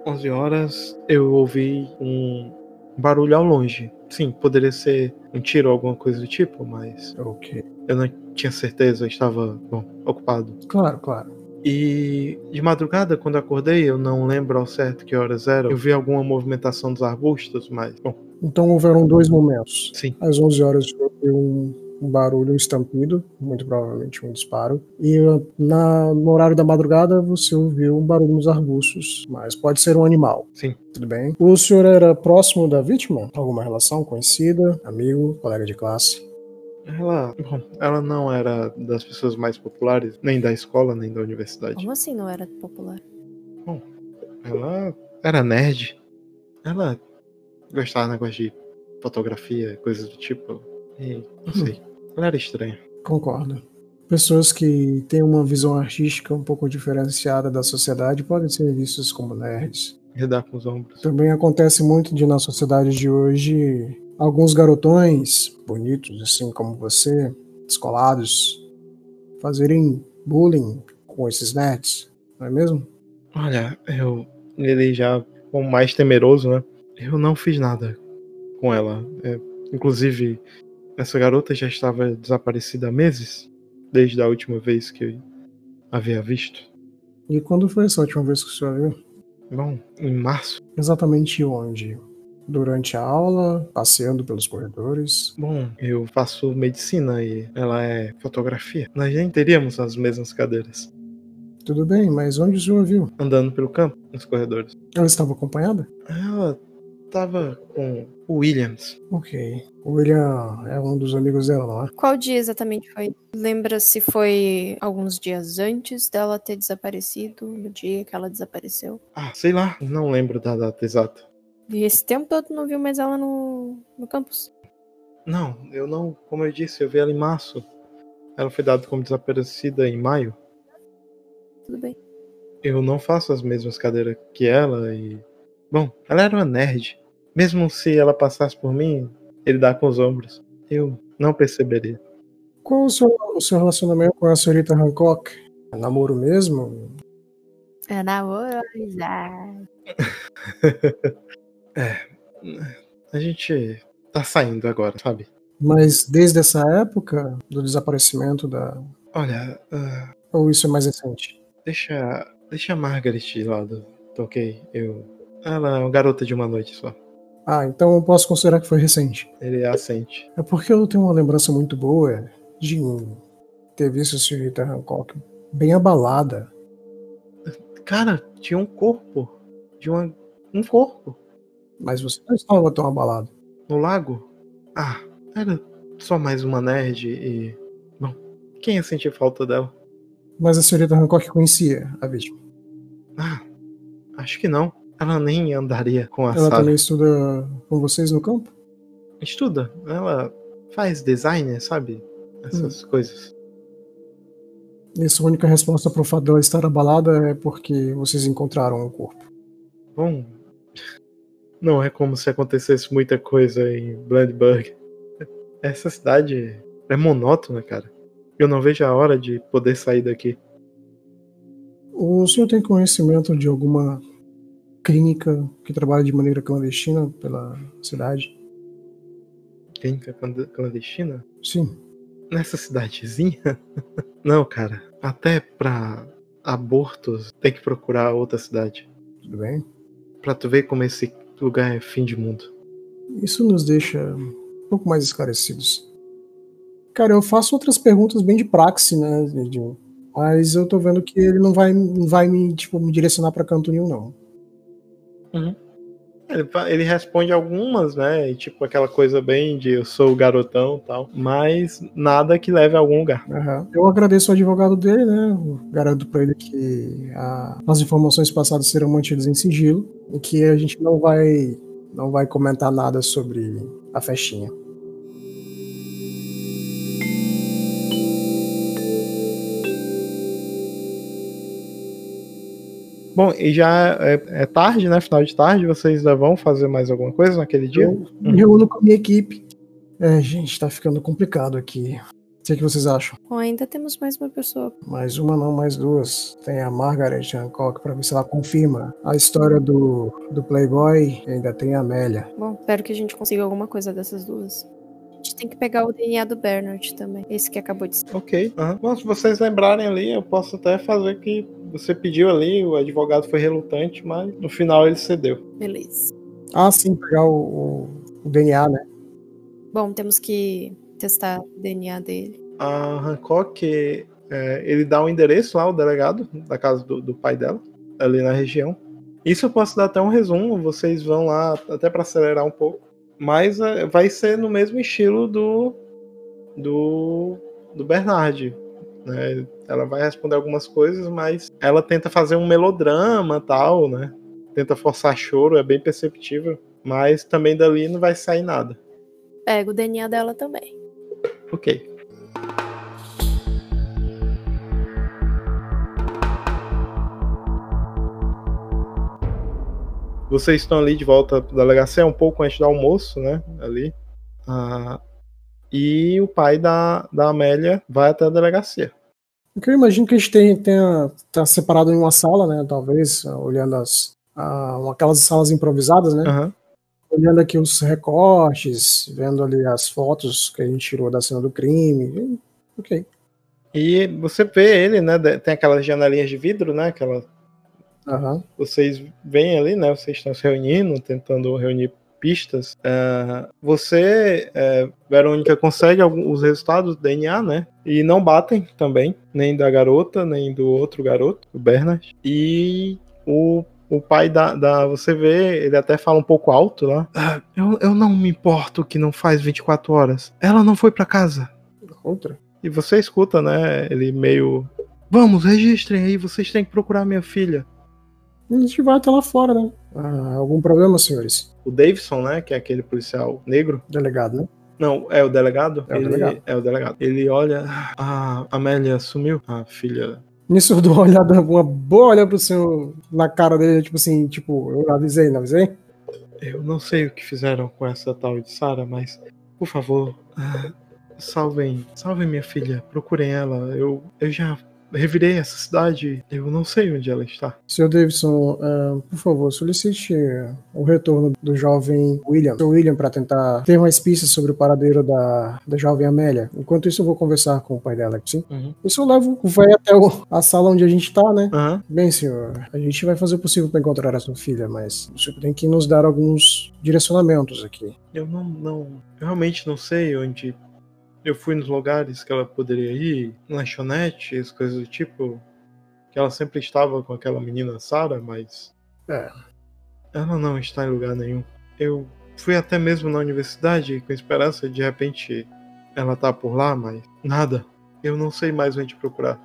11 horas, eu ouvi um barulho ao longe. Sim, poderia ser um tiro ou alguma coisa do tipo, mas Ok. eu não tinha certeza, eu estava, bom, ocupado. Claro, claro. E de madrugada, quando acordei, eu não lembro ao certo que horas era. Eu vi alguma movimentação dos arbustos, mas, bom, Então houveram dois momentos. sim. Às 11 horas ouviu um, um barulho, um estampido, muito provavelmente um disparo. E na, no horário da madrugada você ouviu um barulho nos arbustos, mas pode ser um animal. Sim. Tudo bem? O senhor era próximo da vítima? Alguma relação conhecida, amigo, colega de classe? Ela, bom, ela não era das pessoas mais populares, nem da escola, nem da universidade. Como assim não era popular? Ela era nerd. Ela gostava de negócio de fotografia, coisas do tipo. E não sei. Ela era estranha. Concordo. Pessoas que têm uma visão artística um pouco diferenciada da sociedade podem ser vistas como nerds. Redar com os ombros. Também acontece muito de na sociedade de hoje alguns garotões bonitos, assim como você, descolados, fazerem bullying com esses nerds, não é mesmo? Olha, eu. Ele já, como mais temeroso, né? Eu não fiz nada com ela. É, inclusive, essa garota já estava desaparecida há meses, desde a última vez que eu havia visto. E quando foi essa última vez que o senhor viu? Bom, em março. Exatamente onde? Durante a aula, passeando pelos corredores. Bom, eu faço medicina e ela é fotografia. Nós nem teríamos as mesmas cadeiras. Tudo bem, mas onde o senhor viu? Andando pelo campo, nos corredores. Ela estava acompanhada? Ela tava com o Williams. Ok. O William é um dos amigos dela, não é? Qual dia exatamente foi? Lembra se foi alguns dias antes dela ter desaparecido, no dia que ela desapareceu? Ah, sei lá, não lembro da data exata. E esse tempo todo não viu mais ela no, no campus? Não, eu não, como eu disse, eu vi ela em março. Ela foi dada como desaparecida em maio. Tudo bem. Eu não faço as mesmas cadeiras que ela e. Bom, ela era uma nerd. Mesmo se ela passasse por mim, ele dá com os ombros. Eu não perceberia. Qual o seu, o seu relacionamento com a senhorita Hancock? É namoro mesmo? É namoro, amizade. <laughs> A gente tá saindo agora, sabe? Mas desde essa época do desaparecimento da. Olha, ah, Ou isso é mais recente? deixa, deixa a Margaret de lado, tá ok? Eu. Ela é uma garota de uma noite só. Ah, então eu posso considerar que foi recente. Ele assente. É porque eu tenho uma lembrança muito boa de ter visto a senhorita Hancock bem abalada. Cara, tinha um corpo. De uma, um corpo. Mas você não estava tão abalado. no lago? Ah, era só mais uma nerd e. Bom, quem ia sentir falta dela? Mas a senhorita Hancock conhecia a vítima. Ah, acho que não. Ela nem andaria com a Ela Sarah. também estuda com vocês no campo? Estuda. Ela faz design, sabe? Essas coisas. E sua única resposta pro fato dela estar abalada é porque vocês encontraram o corpo. Bom, não é como se acontecesse muita coisa em Blandburg. <laughs> Essa cidade é monótona, cara. Eu não vejo a hora de poder sair daqui. O senhor tem conhecimento de alguma clínica que trabalha de maneira clandestina pela cidade. Clínica cland- clandestina? Sim. Nessa cidadezinha? <laughs> Não, cara. Até pra abortos tem que procurar outra cidade. Tudo bem? Pra tu ver como esse lugar é fim de mundo. Isso nos deixa um pouco mais esclarecidos. Cara, eu faço outras perguntas bem de praxe, né? de- Mas eu tô vendo que ele não vai, não vai me, tipo, me direcionar pra canto nenhum, não. Ele, ele responde algumas, né? Tipo aquela coisa bem de eu sou o garotão tal. Mas nada que leve a algum lugar. Aham. Eu agradeço ao advogado dele, né? Garanto pra ele que a- as informações passadas serão mantidas em sigilo e que a gente não vai, não vai comentar nada sobre a festinha. Bom, e já é, é tarde, né? Final de tarde. Vocês ainda vão fazer mais alguma coisa naquele dia? Eu me reúno com a minha equipe. É, gente, tá ficando complicado aqui. O que, é que vocês acham? Bom, ainda temos mais uma pessoa. Mais uma não, mais duas. Tem a Margaret Hancock pra ver se ela confirma a história do, do Playboy e ainda tem a Amélia. Bom, espero que a gente consiga alguma coisa dessas duas. Gente tem que pegar o DNA do Bernard também. Esse que acabou de ser. Ok. aham. Bom, se vocês lembrarem ali, eu posso até fazer que você pediu ali, o advogado foi relutante, mas no final ele cedeu. Beleza. Ah, sim, pegar o, o- o DNA, né? Bom, temos que testar o DNA dele. A Hancock, é, ele dá um endereço lá, o delegado, da casa do, do pai dela, ali na região. Isso eu posso dar até um resumo, vocês vão lá até para acelerar um pouco. Mas é, vai ser no mesmo estilo do do, do Bernard. Né? Ela vai responder algumas coisas, mas ela tenta fazer um melodrama tal, né? Tenta forçar choro, é bem perceptível. Mas também dali não vai sair nada. Pega o DNA dela também. Ok. Vocês estão ali de volta para delegacia um pouco antes do almoço, né? Ali. Ah, e o pai da, da Amélia vai até a delegacia. Eu imagino que a gente tenha tá separado em uma sala, né? Talvez, olhando as, ah, aquelas salas improvisadas, né? Aham. Olhando aqui os recortes, vendo ali as fotos que a gente tirou da cena do crime. Ok. E você vê ele, né? Tem aquelas janelinhas de vidro, né? Aquela, Aham. vocês veem ali, né? Vocês estão se reunindo, tentando reunir pistas. Ah, você, é, Verônica, consegue algum- os resultados do DNA, né? E não batem também, nem da garota, nem do outro garoto, o Bernard. E o, o pai da, da. Você vê, ele até fala um pouco alto lá. "Ah, eu, eu não me importo que não faz 24 horas. Ela não foi pra casa. Outra. E você escuta, né? Ele meio. Vamos, registrem aí, vocês têm que procurar minha filha. A gente vai até lá fora, né? Ah, algum problema, senhores? O Davidson, né? Que é aquele policial negro. Delegado, né? Não, é o delegado? É o ele, delegado. É o delegado. Ele olha. A Amélia sumiu. A filha. Nisso eu dou uma olhada, uma boa olhada pro senhor na cara dele, tipo assim, tipo, eu avisei, não avisei? Eu não sei o que fizeram com essa tal de Sarah, mas. Por favor. ah, salvem. Salvem minha filha. Procurem ela. Eu, eu já revirei essa cidade. Eu não sei onde ela está. Senhor Davidson, ah, por favor, solicite o retorno do jovem William, Sr. William, para tentar ter mais pistas sobre o paradeiro da, da jovem Amélia. Enquanto isso, eu vou conversar com o pai dela, sim? Uhum. Isso eu levo o até o- a sala onde a gente tá, né? Aham. Bem, senhor, a gente vai fazer o possível para encontrar a sua filha, mas o senhor tem que nos dar alguns direcionamentos aqui. Eu não, não. Eu realmente não sei onde. Eu fui nos lugares que ela poderia ir, lanchonetes, coisas do tipo. Que ela sempre estava com aquela menina Sarah, mas. É. Ela não está em lugar nenhum. Eu fui até mesmo na universidade com esperança de de repente ela tá por lá, mas nada. Eu não sei mais onde procurar.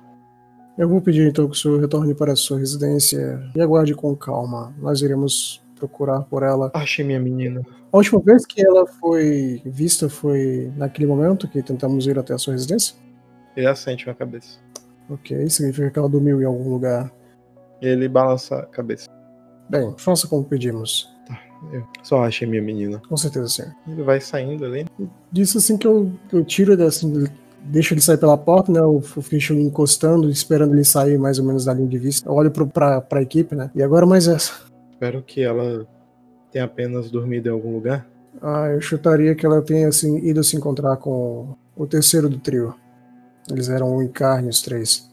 Eu vou pedir então que o senhor retorne para a sua residência e aguarde com calma. Nós iremos procurar por ela. Achei minha menina. A última vez que ela foi vista foi naquele momento que tentamos ir até a sua residência? Ele assente minha cabeça. Ok, significa que ela dormiu em algum lugar. Ele balança a cabeça. Bem, faça como pedimos. Eu só achei minha menina. Com certeza, senhor. Ele vai saindo ali. Disso assim que eu, eu tiro ele assim, deixo ele sair pela porta, né? Eu fico encostando, esperando ele sair mais ou menos da linha de vista. Eu olho pro, pra, pra equipe, né? E agora mais essa. Espero que ela tenha apenas dormido em algum lugar. Ah, eu chutaria que ela tenha assim, ido se encontrar com o terceiro do trio. Eles eram um em carne, os três.